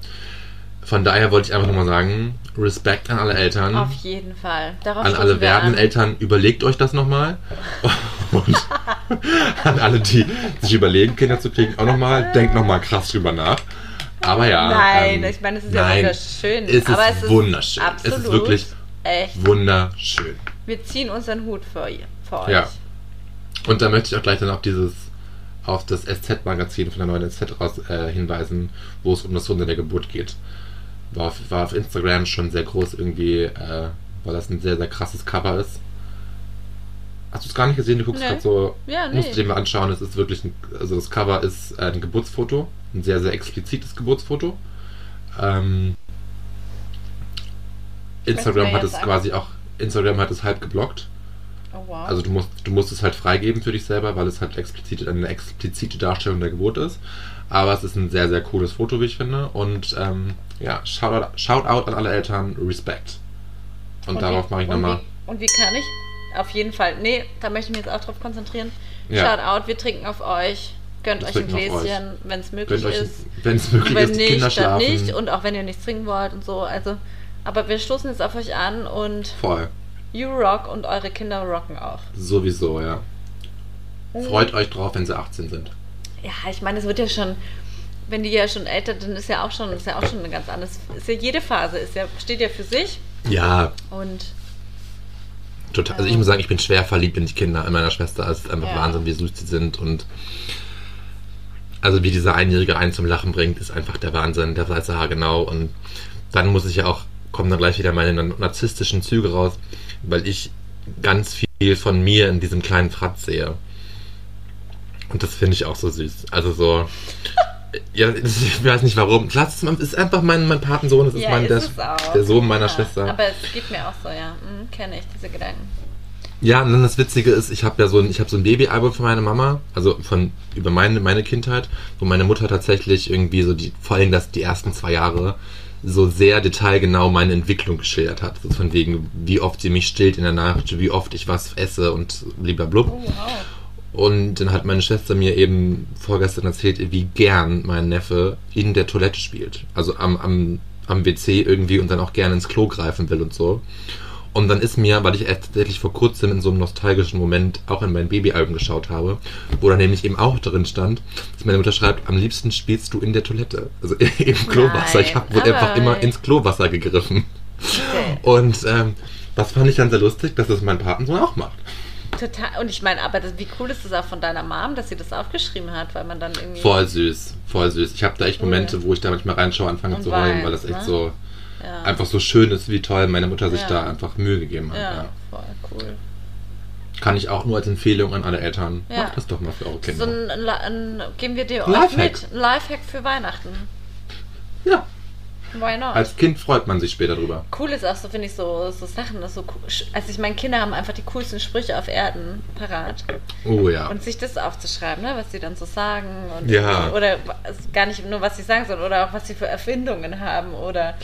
von daher wollte ich einfach nochmal sagen, Respekt an alle Eltern, Auf jeden Fall. Darauf an alle werdenden. Eltern, überlegt euch das nochmal. Und an alle, die sich überlegen, Kinder zu kriegen, auch nochmal, denkt nochmal krass drüber nach. Aber ja. Nein, ähm, ich meine, es ist ja nein, wunderschön. Es ist aber es ist wunderschön. Absolut Es ist wirklich echt. wunderschön. Wir ziehen unseren Hut für, ihr- für euch. Ja. Und da möchte ich auch gleich dann auf dieses, auf das SZ-Magazin von der neuen SZ raus äh, hinweisen, wo es um das Wunder der Geburt geht. War auf, war auf Instagram schon sehr groß irgendwie, äh, weil das ein sehr, sehr krasses Cover ist. Hast du es gar nicht gesehen? Du guckst Nee. gerade so. Ja, nee. Musst du dir mal anschauen. Es ist wirklich ein, also das Cover ist ein Geburtsfoto, ein sehr, sehr explizites Geburtsfoto. Ähm, Instagram hat es quasi auch, Instagram hat es halb geblockt. Oh, wow. Also du musst, du musst es halt freigeben für dich selber, weil es halt explizit eine explizite Darstellung der Geburt ist. Aber es ist ein sehr, sehr cooles Foto, wie ich finde. Und ähm, ja, Shoutout, Shoutout an alle Eltern, Respekt. Und, darauf wie- mache ich und nochmal. Und wie kann ich? Auf jeden Fall. Nee, da möchte ich mich jetzt auch drauf konzentrieren. Ja. Shout out, wir trinken auf euch. Gönnt euch ein Gläschen, wenn es möglich Gönnt ist. wenn es möglich wenn ist, nicht, Kinder dann schlafen. nicht. Und auch wenn ihr nichts trinken wollt und so. Also, aber wir stoßen jetzt auf euch an und Voll. you rock und eure Kinder rocken auch. Sowieso, ja. Mhm. Freut euch drauf, wenn sie 18 sind. Ja, ich meine, es wird ja schon, wenn die ja schon älter, dann ist ja auch schon, ist ja auch schon eine ganz andere. Ist ja jede Phase, ist ja, steht ja für sich Ja, und total. Also ich muss sagen, ich bin schwer verliebt in die Kinder, in meiner Schwester. Es ist einfach Ja. Wahnsinn, wie süß sie sind und also wie dieser Einjährige einen zum Lachen bringt, ist einfach der Wahnsinn. Der weiß ja genau und dann muss ich ja auch, kommen dann gleich wieder meine narzisstischen Züge raus, weil ich ganz viel von mir in diesem kleinen Fratz sehe. Und das finde ich auch so süß. Also so, ja, ich weiß nicht warum. Klar, es ist einfach mein, mein Patensohn, es ist ja, mein, ist der, auch. der Sohn meiner ja. Schwester. Aber es geht mir auch so, ja. Mhm, Kenne ich diese Gedanken. Ja, und dann das Witzige ist, ich habe ja so ein, ich habe so ein Babyalbum von meiner Mama, also von über meine meine Kindheit, wo meine Mutter tatsächlich irgendwie so die, vor allem das die ersten zwei Jahre so sehr detailgenau meine Entwicklung geschildert hat. So von wegen, wie oft sie mich stillt in der Nacht, wie oft ich was esse und blub. Oh, wow. Und dann hat meine Schwester mir eben vorgestern erzählt, wie gern mein Neffe in der Toilette spielt. Also am, am, am WC irgendwie und dann auch gerne ins Klo greifen will und so. Und dann ist mir, weil ich erst tatsächlich vor kurzem in so einem nostalgischen Moment auch in mein Babyalbum geschaut habe, wo da nämlich eben auch drin stand, dass meine Mutter schreibt, am liebsten spielst du in der Toilette. Also im Klowasser. Ich habe wohl Nein, einfach immer ins Klowasser gegriffen. Okay. Und ähm, das fand ich dann sehr lustig, dass das mein Patensohn auch macht. Total. Und ich meine, aber das, wie cool ist es auch von deiner Mom, dass sie das aufgeschrieben hat, weil man dann irgendwie. Voll süß, voll süß. Ich habe da echt Cool. Momente, wo ich da manchmal reinschaue, anfange Und zu heulen, weinst, weil das echt ne? so ja. einfach so schön ist, wie toll meine Mutter sich Ja. da einfach Mühe gegeben hat. Ja, voll cool. Kann ich auch nur als Empfehlung an alle Eltern. Ja. Macht das doch mal für eure Kinder. So ein, ein, geben wir dir Lifehack. mit. Ein Lifehack für Weihnachten. ja, Why not? als Kind freut man sich später drüber. cool ist auch so, finde ich, so, so Sachen, das so. Also ich meine, Kinder haben einfach die coolsten Sprüche auf Erden parat. Oh ja. Und sich das aufzuschreiben, ne, was sie dann so sagen. Und, Ja. Oder gar nicht nur, was sie sagen, sondern oder auch, was sie für Erfindungen haben. Oder,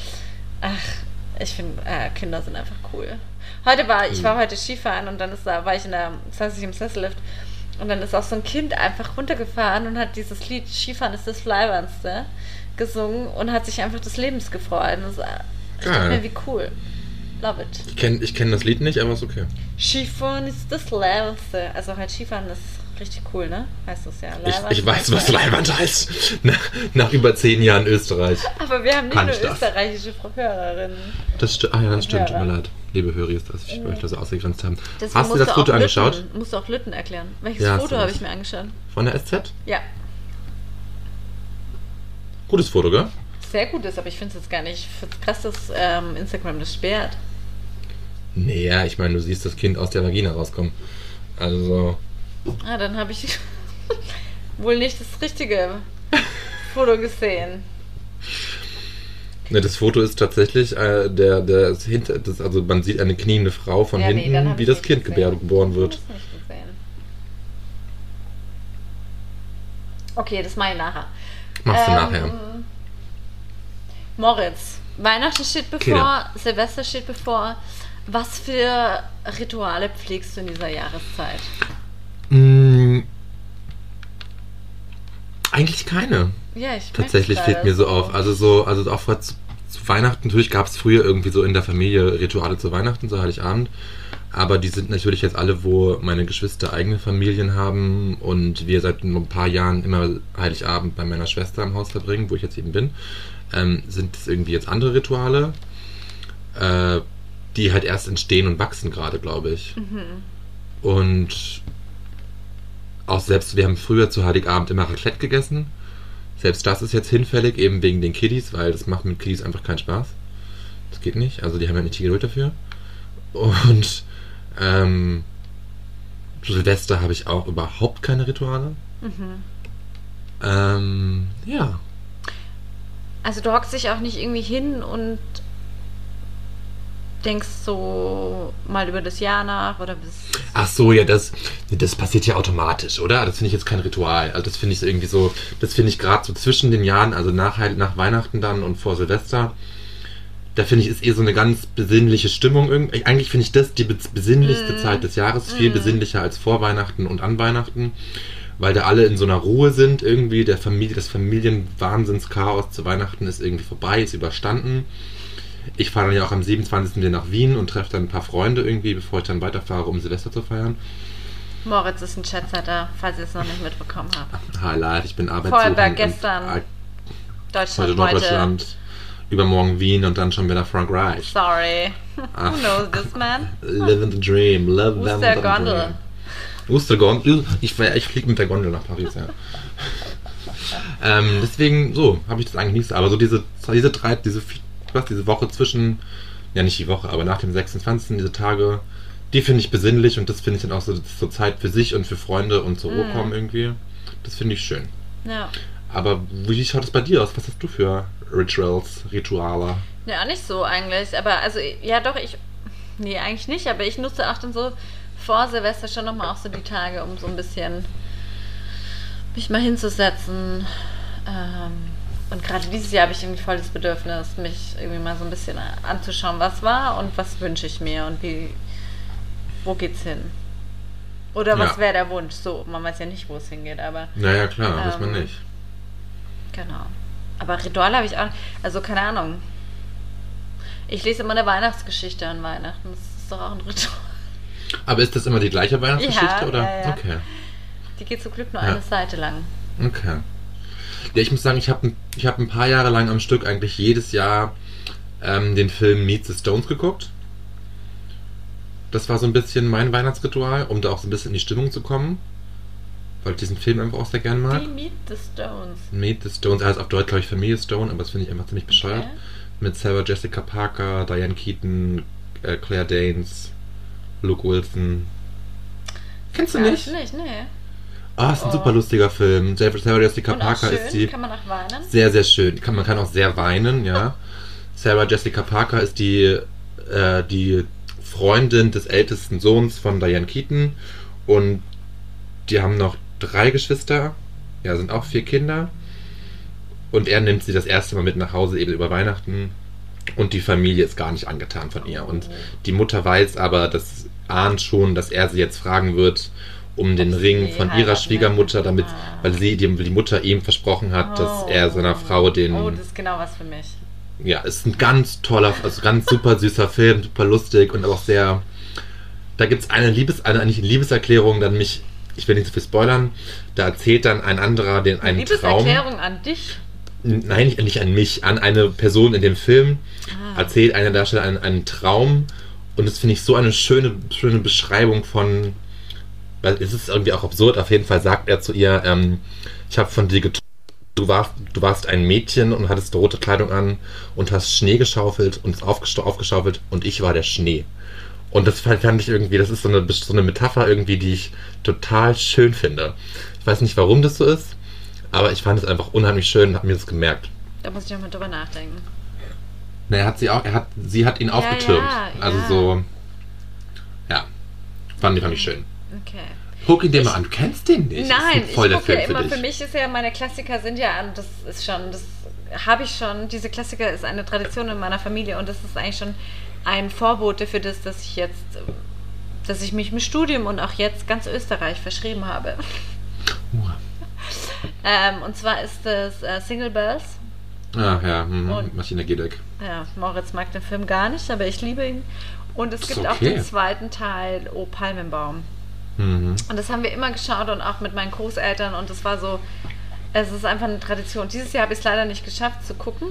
ach, ich finde, äh, Kinder sind einfach cool. Heute war, ich war heute Skifahren und dann ist da, war ich in der, saß ich im Sessellift und dann ist auch so ein Kind einfach runtergefahren und hat dieses Lied Skifahren ist das Fleiberndste gesungen und hat sich einfach des Lebens gefreut. Und das, ich dachte mir, wie cool. Love it. Ich kenne ich kenn das Lied nicht, aber ist okay. Skifahren ist das Leibendste. Also halt Skifahren ist richtig cool, ne? Heißt das ja. Ich, Leibend ich weiß, was Leiband heißt. Nach, über zehn Jahren Österreich. Aber wir haben nicht nur ich österreichische Hörerinnen. Das sti- ah ja, das stimmt. Tut mir leid. Liebe Höris, dass ich euch das so ausgegrenzt haben. Deswegen Hast du das Foto angeschaut? Musst du auch Lütten erklären. Welches Ja, Foto habe ich mir angeschaut? Von der SZ? Ja, Gutes Foto, gell? sehr gut ist, aber ich finde es jetzt gar nicht. Ich finde es krass, dass ähm, Instagram das sperrt. Nee, ja, ich meine, du siehst das Kind aus der Vagina rauskommen. Also, Ah, dann habe ich wohl nicht das richtige Foto gesehen. ne, das Foto ist tatsächlich äh, der, der ist hinter, das, also man sieht eine kniende Frau von Ja, nee, hinten, hab wie das Kind gesehen. gebär- geboren wird. Ich hab das nicht gesehen. Okay, das mache ich nachher. Machst du Ähm, nachher. Moritz, Weihnachten steht bevor, Keda. Silvester steht bevor. Was für Rituale pflegst du in dieser Jahreszeit? Mm, eigentlich keine. Ja, ich Tatsächlich fehlt mir so auf. Also so, also auch vor, zu, zu Weihnachten, natürlich gab es früher irgendwie so in der Familie Rituale zu Weihnachten, so Heiligabend. Aber die sind natürlich jetzt alle, wo meine Geschwister eigene Familien haben und wir seit ein paar Jahren immer Heiligabend bei meiner Schwester im Haus verbringen, wo ich jetzt eben bin, ähm, sind es irgendwie jetzt andere Rituale, äh, die halt erst entstehen und wachsen gerade, glaube ich. Und auch selbst, wir haben früher zu Heiligabend immer Raclette gegessen. Selbst das ist jetzt hinfällig, eben wegen den Kiddies, weil das macht mit Kiddies einfach keinen Spaß. Das geht nicht. Also die haben ja nicht die Geduld dafür. Und ähm, zu Silvester habe ich auch überhaupt keine Rituale. Mhm. Ähm, ja. Also du hockst dich auch nicht irgendwie hin und denkst so mal über das Jahr nach oder bis. Ach so, ja, das, das passiert ja automatisch, oder? Das finde ich jetzt kein Ritual. Also das finde ich irgendwie so, das finde ich gerade so zwischen den Jahren, also nach, nach Weihnachten dann und vor Silvester, da finde ich, ist eh so eine ganz besinnliche Stimmung. irgendwie. Eigentlich finde ich das die bes- besinnlichste Mm. Zeit des Jahres, viel Mm. besinnlicher als vor Weihnachten und an Weihnachten, weil da alle in so einer Ruhe sind irgendwie. Der Familie, das Familienwahnsinnschaos zu Weihnachten ist irgendwie vorbei, ist überstanden. Ich fahre dann ja auch am 27. wieder nach Wien und treffe dann ein paar Freunde irgendwie, bevor ich dann weiterfahre, um Silvester zu feiern. Moritz ist ein Chatsetter, falls ihr es noch nicht mitbekommen habt. Highlight, ich bin arbeitssuchend. Und, gestern. äh, Deutschland Heute heute. Norddeutschland, übermorgen Wien und dann schon wieder Frankreich. Sorry. Ach. Who knows this man? Live in the dream, live in der the Gondel? Wo ist der Gondel? Ich, ich fliege mit der Gondel nach Paris, ja. ähm, deswegen, so, habe ich das eigentlich nicht. Aber so diese, diese drei, diese, vier- was, diese Woche zwischen, ja nicht die Woche, aber nach dem 26. diese Tage, die finde ich besinnlich und das finde ich dann auch so, so Zeit für sich und für Freunde und zur Ruhe Mhm. kommen irgendwie. Das finde ich schön. Ja. Aber wie schaut es bei dir aus? Was hast du für Rituals, Rituale? Ja, nicht so eigentlich. Aber also, ja doch, ich. Nee, eigentlich nicht. Aber ich nutze auch dann so vor Silvester schon nochmal auch so die Tage, um so ein bisschen mich mal hinzusetzen. Ähm, und gerade dieses Jahr habe ich irgendwie voll das Bedürfnis, mich irgendwie mal so ein bisschen anzuschauen, was war und was wünsche ich mir und wie, wo geht's hin? Oder was Ja. wäre der Wunsch? So, man weiß ja nicht, wo es hingeht, aber Naja, klar, weiß man Ähm, nicht. Genau. Aber Ritual habe ich auch. Also keine Ahnung. Ich lese immer eine Weihnachtsgeschichte an Weihnachten. Das ist doch auch ein Ritual. Aber ist das immer die gleiche Weihnachtsgeschichte Ja, oder? ja, ja. Okay. Die geht zum Glück nur eine Seite lang. Okay. Ja, ich muss sagen, ich habe ich hab ein paar Jahre lang am Stück eigentlich jedes Jahr ähm, den Film Meet the Stones geguckt. Das war so ein bisschen mein Weihnachtsritual, um da auch so ein bisschen in die Stimmung zu kommen. Weil ich diesen Film einfach auch sehr gern mag. Die Meet the Stones. Meet the Stones, er heißt auf Deutsch, glaube ich, Familie Stone, aber das finde ich einfach ziemlich bescheuert. Okay. Mit Sarah Jessica Parker, Diane Keaton, äh, Claire Danes, Luke Wilson. Kennst du nicht? nicht, nee. Ah, ist ein Oh. super lustiger Film. Sarah Jessica Und Parker schön, ist die. kann man auch weinen. Sehr, sehr schön. Kann, man kann auch sehr weinen, ja. Sarah Jessica Parker ist die, äh, die Freundin des ältesten Sohns von Diane Keaton. Und die haben noch drei Geschwister. Ja, sind auch vier Kinder. Und er nimmt sie das erste Mal mit nach Hause, eben über Weihnachten. Und die Familie ist gar nicht angetan von ihr. Und die Mutter weiß aber, das ahnt schon, dass er sie jetzt fragen wird um den Ring von ihrer Schwiegermutter, damit, Ah. weil sie, die, die Mutter ihm versprochen hat, dass Oh. er seiner Frau den Oh, das ist genau was für mich. ja, ist ein ganz toller, also ganz super süßer Film, super lustig und auch sehr. Da gibt es eine Liebes, eine eigentlich eine Liebeserklärung, dann mich, ich will nicht so viel spoilern, da erzählt dann ein anderer den einen Traum. Liebeserklärung an dich. Nein, nicht, nicht an mich, an eine Person in dem Film. Ah. Erzählt einer Darsteller einen, einen Traum und das finde ich so eine schöne, schöne Beschreibung von. Weil es ist irgendwie auch absurd, auf jeden Fall sagt er zu ihr, ähm, ich habe von dir geträumt, du warst, du warst ein Mädchen und hattest rote Kleidung an und hast Schnee geschaufelt und es aufgesta- aufgeschaufelt und ich war der Schnee. Und das fand fand ich irgendwie, das ist so eine, so eine Metapher irgendwie, die ich total schön finde. Ich weiß nicht, warum das so ist, aber ich fand es einfach unheimlich schön und habe mir das gemerkt. Da muss ich nochmal drüber nachdenken. Na, er hat sie auch, er hat, sie hat ihn aufgetürmt. ja, Also ja. so, ja, fand ich, fand ich schön. Okay. Guck ihn dir mal an, du kennst den nicht. Nein, ich gucke ja immer, für für, mich ist ja, meine Klassiker sind ja, das ist schon, das habe ich schon, diese Klassiker ist eine Tradition in meiner Familie und das ist eigentlich schon ein Vorbote für das, dass ich jetzt, dass ich mich im Studium und auch jetzt ganz Österreich verschrieben habe. Uh. Ähm, und zwar ist das äh, Single Bells. Ach ja, hm, Und- Martina Gedeck. Ja, Moritz mag den Film gar nicht, aber ich liebe ihn. Und es Ist gibt auch okay. den zweiten Teil, O Palmenbaum. Mhm. Und das haben wir immer geschaut und auch mit meinen Großeltern und das war so, es ist einfach eine Tradition. Dieses Jahr habe ich es leider nicht geschafft zu gucken.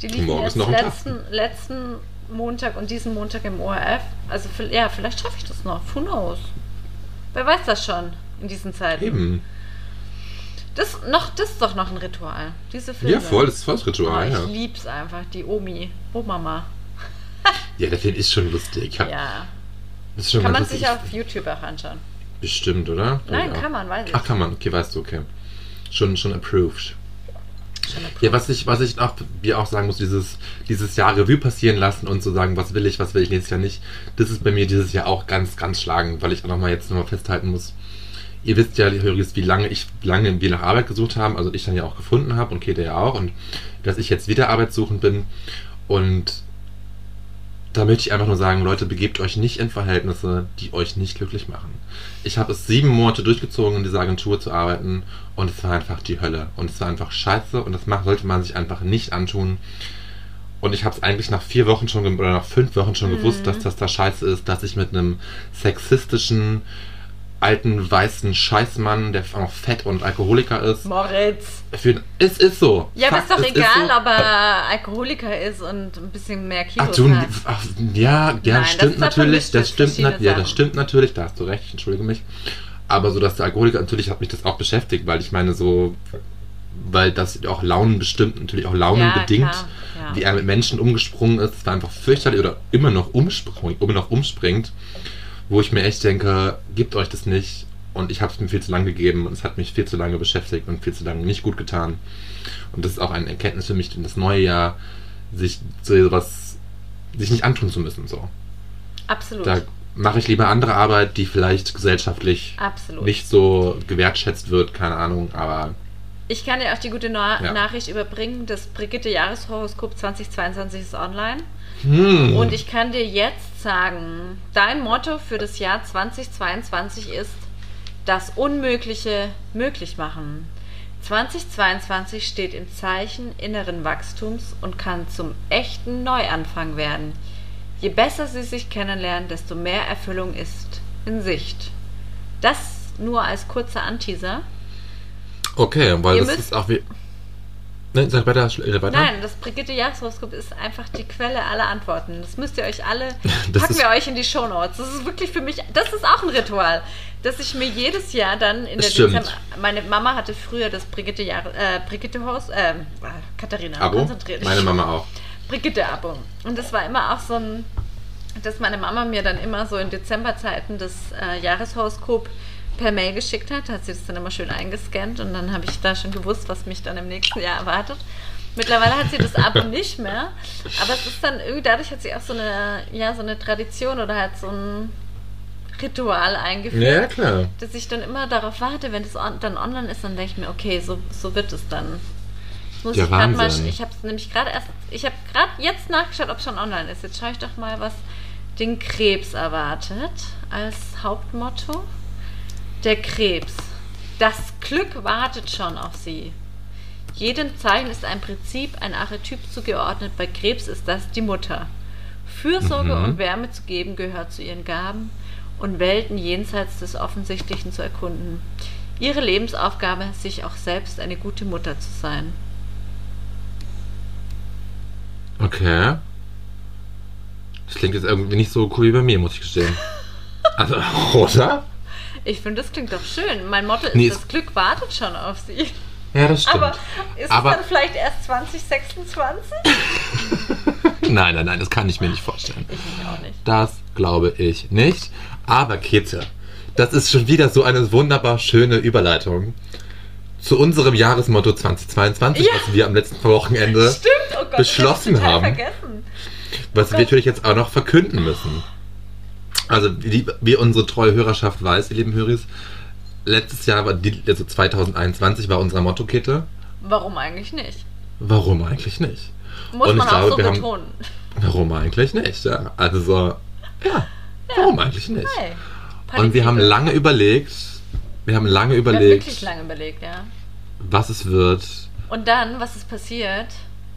Die liefen Morgen jetzt letzten, letzten Montag und diesen Montag im ORF. Also ja, vielleicht schaffe ich das noch. Who knows? Wer weiß das schon in diesen Zeiten. Eben. Das, noch, das ist doch noch ein Ritual. Diese Filme. Ja, voll, das ist voll das Oh, Ritual, ich ja. lieb's einfach, die Omi, Omama. Ja, der Film ist schon lustig. Ich hab, Ja. Kann man sich auf YouTube auch anschauen. Bestimmt, oder? Nein, Ja. kann man, weiß ich. Ach, kann man. Okay, weißt du, okay. Schon, schon approved. Schon eine Ja, was ich, was ich auch, wir auch sagen muss, dieses, dieses Jahr Revue passieren lassen und zu sagen, was will ich, was will ich nächstes Jahr nicht, das ist bei mir dieses Jahr auch ganz, ganz schlagend, weil ich auch nochmal jetzt nochmal festhalten muss. Ihr wisst ja, Höris, wie lange ich, lange wir nach Arbeit gesucht haben, also ich dann ja auch gefunden habe und Käthe ja auch und dass ich jetzt wieder arbeitssuchend bin und da möchte ich einfach nur sagen, Leute, begebt euch nicht in Verhältnisse, die euch nicht glücklich machen. Ich habe es sieben Monate durchgezogen, in dieser Agentur zu arbeiten und es war einfach die Hölle. Und es war einfach scheiße und das sollte man sich einfach nicht antun. Und ich habe es eigentlich nach vier Wochen schon oder nach fünf Wochen schon gewusst, dass das da scheiße ist, dass ich mit einem sexistischen, alten, weißen Scheißmann, der auch fett und Alkoholiker ist, Moritz. für, es ist so. Ja, aber ist Fakt, doch egal, so. ob er Alkoholiker ist und ein bisschen mehr Kilos Ach, du, hat. ach, ja, ja, Nein, das stimmt natürlich, das stimmt, nat ja, das stimmt natürlich, da hast du recht, ich entschuldige mich. Aber so, dass der Alkoholiker, natürlich hat mich das auch beschäftigt, weil ich meine so, weil das auch Launen bestimmt, natürlich auch Launen Ja, bedingt, klar, ja. wie er mit Menschen umgesprungen ist, war einfach fürchterlich oder immer noch umspringt, immer noch umspringt, wo ich mir echt denke, gebt euch das nicht. Und ich habe es mir viel zu lange gegeben und es hat mich viel zu lange beschäftigt und viel zu lange nicht gut getan. Und das ist auch eine Erkenntnis für mich in das neue Jahr, sich so sowas, sich nicht antun zu müssen. So. Absolut. Da mache ich lieber andere Arbeit, die vielleicht gesellschaftlich Absolut. nicht so gewertschätzt wird, keine Ahnung, aber Ich kann dir auch die gute Na Ja. Nachricht überbringen. Das Brigitte Jahreshoroskop 2022 ist online. hm, Und ich kann dir jetzt sagen, dein Motto für das Jahr 2022 ist das Unmögliche möglich machen. 2022 steht im Zeichen inneren Wachstums und kann zum echten Neuanfang werden. Je besser sie sich kennenlernen, desto mehr Erfüllung ist in Sicht. Das nur als kurzer Anteaser. Okay, weil Ihr das ist auch wie. Ne, sag weiter, weiter. Nein, das Brigitte Jahreshoroskop ist einfach die Quelle aller Antworten. Das müsst ihr euch alle, Das packen wir euch in die Shownotes. Das ist wirklich für mich, das ist auch ein Ritual, dass ich mir jedes Jahr dann in der. Dezember, meine Mama hatte früher das Brigitte Jahre, äh, Brigitte Haus, äh, Katharina, Abo? konzentrier dich. Meine Mama auch. Brigitte-Abo. Und das war immer auch so ein, dass meine Mama mir dann immer so in Dezemberzeiten das äh, Jahreshoroskop per Mail geschickt hat. Hat sie das dann immer schön eingescannt und dann habe ich da schon gewusst, was mich dann im nächsten Jahr erwartet. Mittlerweile hat sie das Abo nicht mehr, aber es ist dann irgendwie, dadurch hat sie auch so eine, ja, so eine Tradition oder halt so ein Ritual eingeführt Ja, klar. dass ich dann immer darauf warte, wenn es on, dann online ist, dann denke ich mir, okay, so, so wird es dann. Jetzt muss Ja, ich gerade mal, ich habe es nämlich gerade erst, ich habe gerade jetzt nachgeschaut, ob es schon online ist. Jetzt schaue ich doch mal, was den Krebs erwartet als Hauptmotto. Der Krebs. Das Glück wartet schon auf Sie. Jedem Zeichen ist ein Prinzip, ein Archetyp zugeordnet. Bei Krebs ist das die Mutter. Fürsorge Mhm. und Wärme zu geben gehört zu ihren Gaben und Welten jenseits des Offensichtlichen zu erkunden. Ihre Lebensaufgabe, sich auch selbst eine gute Mutter zu sein. Okay. Das klingt jetzt irgendwie nicht so cool wie bei mir, muss ich gestehen. Also, oder? Ich finde, das klingt doch schön. Mein Motto ist, Nee, das Glück wartet schon auf Sie. Ja, das stimmt. Aber ist Aber- es dann vielleicht erst 2026? Nein, nein, nein, das kann ich mir nicht vorstellen. Ich mich auch nicht. Das glaube ich nicht. Aber Käthe, das ist schon wieder so eine wunderbar schöne Überleitung zu unserem Jahresmotto 2022, Ja. was wir am letzten Wochenende, Stimmt, oh Gott, beschlossen haben. vergessen. was wir natürlich jetzt auch noch verkünden müssen. Also, wie, wie unsere treue Hörerschaft weiß, ihr lieben Höris, letztes Jahr war die, also 2021 war unsere Motto-Kette. Warum eigentlich nicht? Warum eigentlich nicht? Muss Und man ich glaube, auch so wir haben- betonen. Warum eigentlich nicht? Ja, also so, ja, warum eigentlich nicht? Hey, Und wir haben lange überlegt, wir haben lange Wir haben überlegt, wirklich lange überlegt, ja. was es wird. Und dann, was ist passiert?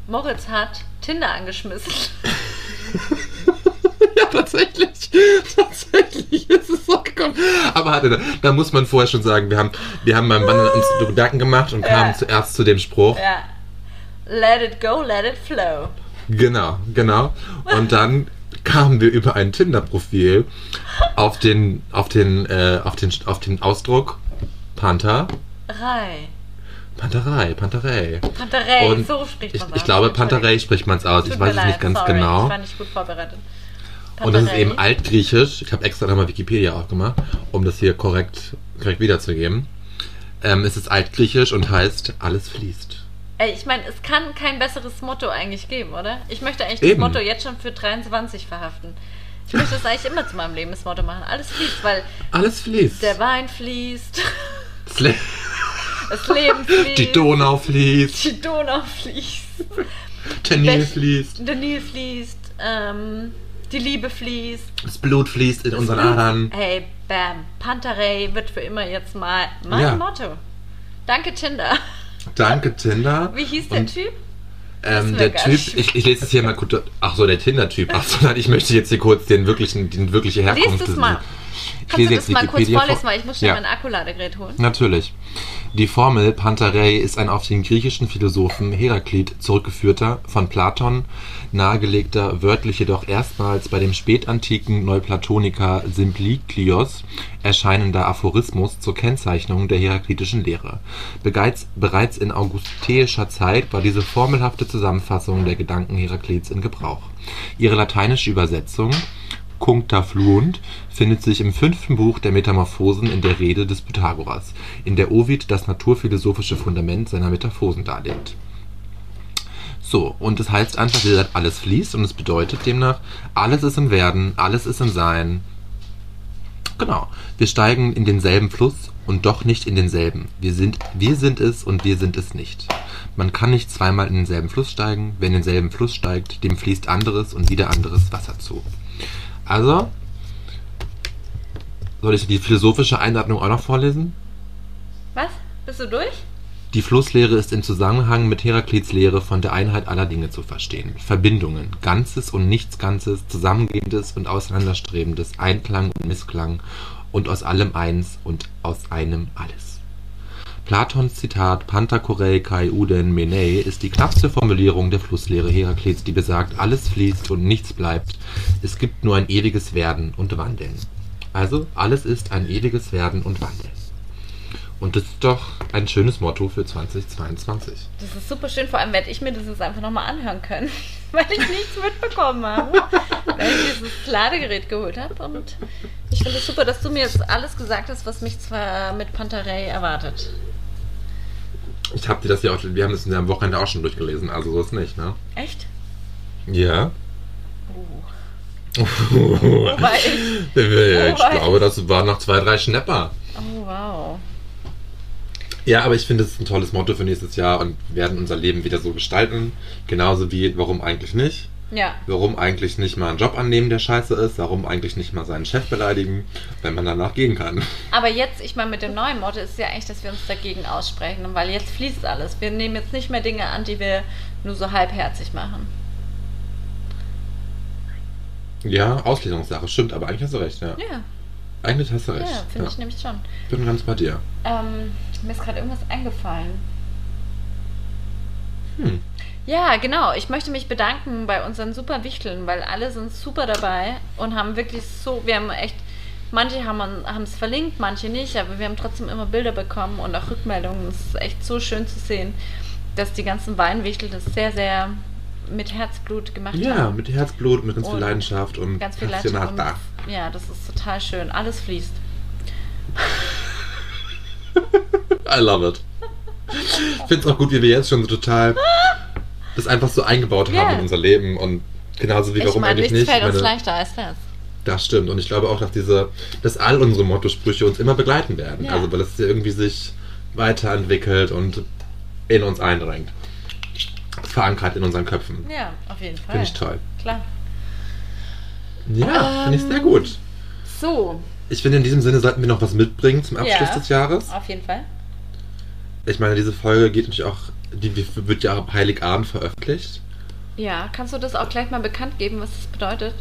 Moritz hat Tinder angeschmissen. ja, tatsächlich. Tatsächlich ist es so gekommen. Aber hatte, da, da muss man vorher schon sagen, wir haben, wir haben beim Wandern uns Gedanken gemacht und Ja. kamen zuerst zu dem Spruch. Ja. Let it go, let it flow. Genau, genau. Und dann kamen wir über ein Tinder-Profil auf den, auf den, äh, auf den, auf den Ausdruck Panther. Rei. Panterei, Panterei. Panterei, so spricht Ich, man ich glaube, Panterei spricht man es aus. Tut Ich weiß es leid, nicht ganz sorry, genau. Ich war nicht gut vorbereitet. Und das ist eben altgriechisch. Ich habe extra nochmal Wikipedia aufgemacht, um das hier korrekt, korrekt wiederzugeben. Ähm, es ist altgriechisch und heißt, alles fließt. Ey, ich meine, es kann kein besseres Motto eigentlich geben, oder? Ich möchte eigentlich Eben. das Motto jetzt schon für 23 verhaften. Ich möchte das eigentlich immer zu meinem Lebensmotto machen. Alles fließt, weil Alles fließt. der Wein fließt, Das Le das Leben fließt, die Donau fließt, die Donau fließt, der Nil fließt, der Nil fließt, ähm, die Liebe fließt. das Blut fließt in unseren Adern. Hey, bam. Panterei wird für immer jetzt mal mein Ja. Motto. Danke, Tinder. Danke, Tinder. Wie hieß der Und, Typ? Ähm, der Typ, ich, ich lese es hier mal kurz. Ach so, der Tinder-Typ. Ach so, nein, ich möchte jetzt hier kurz den wirklichen, den wirkliche Herkunft. Lies es mal. Ich Kannst lese du jetzt das mal kurz vorlesen, vor- weil ich muss schnell Ja. mein Akkuladegerät holen. Natürlich. Die Formel Pantarei ist ein auf den griechischen Philosophen Heraklit zurückgeführter, von Platon nahegelegter, wörtlich jedoch erstmals bei dem spätantiken Neuplatoniker Simpliklios erscheinender Aphorismus zur Kennzeichnung der heraklitischen Lehre. Bereits, bereits in augusteischer Zeit war diese formelhafte Zusammenfassung der Gedanken Heraklits in Gebrauch. Ihre lateinische Übersetzung Cuncta fluunt findet sich im fünften Buch der Metamorphosen in der Rede des Pythagoras, in der Ovid das naturphilosophische Fundament seiner Metaphosen darlegt. So, und es heißt einfach, wie gesagt, alles fließt und es bedeutet demnach, alles ist im Werden, alles ist im Sein. Genau. Wir steigen in denselben Fluss und doch nicht in denselben. Wir sind, wir sind es und wir sind es nicht. Man kann nicht zweimal in denselben Fluss steigen. Wer in denselben Fluss steigt, dem fließt anderes und wieder anderes Wasser zu. Also, soll ich die philosophische Einordnung auch noch vorlesen? Was? Bist du durch? Die Flusslehre ist im Zusammenhang mit Heraklits Lehre von der Einheit aller Dinge zu verstehen. Verbindungen, Ganzes und Nichtsganzes, Zusammengehendes und Auseinanderstrebendes, Einklang und Missklang und aus allem eins und aus einem alles. Platons Zitat Pantakorei kai uden menei ist die knappste Formulierung der Flusslehre Heraklits, die besagt, alles fließt und nichts bleibt. Es gibt nur ein ewiges Werden und Wandeln. Also, alles ist ein ewiges Werden und Wandeln. Und das ist doch ein schönes Motto für 2022. Das ist super schön, vor allem werde ich mir das jetzt einfach nochmal anhören können, weil ich nichts mitbekommen habe, weil ich dieses Ladegerät geholt habe. Und ich finde es super, dass du mir jetzt alles gesagt hast, was mich zwar mit Pantarei erwartet. Ich habe dir das ja auch, wir haben das am Wochenende auch schon durchgelesen, also so ist nicht, ne? Echt? Ja. Oh. Wobei ich. Ich Wobei- glaube, das war noch zwei, drei Schnapper. Oh, wow. Ja, aber ich finde, es ist ein tolles Motto für nächstes Jahr und werden unser Leben wieder so gestalten. Genauso wie, warum eigentlich nicht? Ja. Warum eigentlich nicht mal einen Job annehmen, der scheiße ist? Warum eigentlich nicht mal seinen Chef beleidigen, wenn man danach gehen kann? Aber jetzt, ich meine, mit dem neuen Motto ist ja eigentlich, dass wir uns dagegen aussprechen, weil jetzt fließt alles. Wir nehmen jetzt nicht mehr Dinge an, die wir nur so halbherzig machen. Ja, Auslegungssache, stimmt, aber eigentlich hast du recht, ja. Ja, Eigentlich hast du ja, recht. finde Ja, ich nämlich schon. bin ganz bei dir. Ähm, mir ist gerade irgendwas eingefallen. Hm. Ja, genau. Ich möchte mich bedanken bei unseren super Wichteln, weil alle sind super dabei und haben wirklich so, wir haben echt, manche haben es verlinkt, manche nicht, aber wir haben trotzdem immer Bilder bekommen und auch Rückmeldungen. Es ist echt so schön zu sehen, dass die ganzen Weinwichtel das sehr, sehr mit Herzblut gemacht Ja, haben. mit Herzblut, mit ganz viel Und Leidenschaft und Ganz viel. Leidenschaft. und- Ja, das ist total schön. Alles fließt. I love it. Ich finde es auch gut, wie wir jetzt schon so total das einfach so eingebaut Ja. haben in unser Leben und genauso wie ich warum meine, eigentlich nicht. fällt uns meine- leichter als das. Das stimmt. Und ich glaube auch, dass diese, dass all unsere Motto-Sprüche uns immer begleiten werden. Ja. Also weil es ja irgendwie sich weiterentwickelt und in uns eindringt. Verankert in unseren Köpfen. Ja, auf jeden Fall. Finde ich toll. Klar. Ja, finde ich sehr Ähm, gut. So, Ich finde, in diesem Sinne sollten wir noch was mitbringen zum Abschluss Ja. des Jahres. auf jeden Fall. Ich meine, diese Folge geht natürlich auch, die wird ja am Heiligabend veröffentlicht. Ja, kannst du das auch gleich mal bekannt geben, was das bedeutet?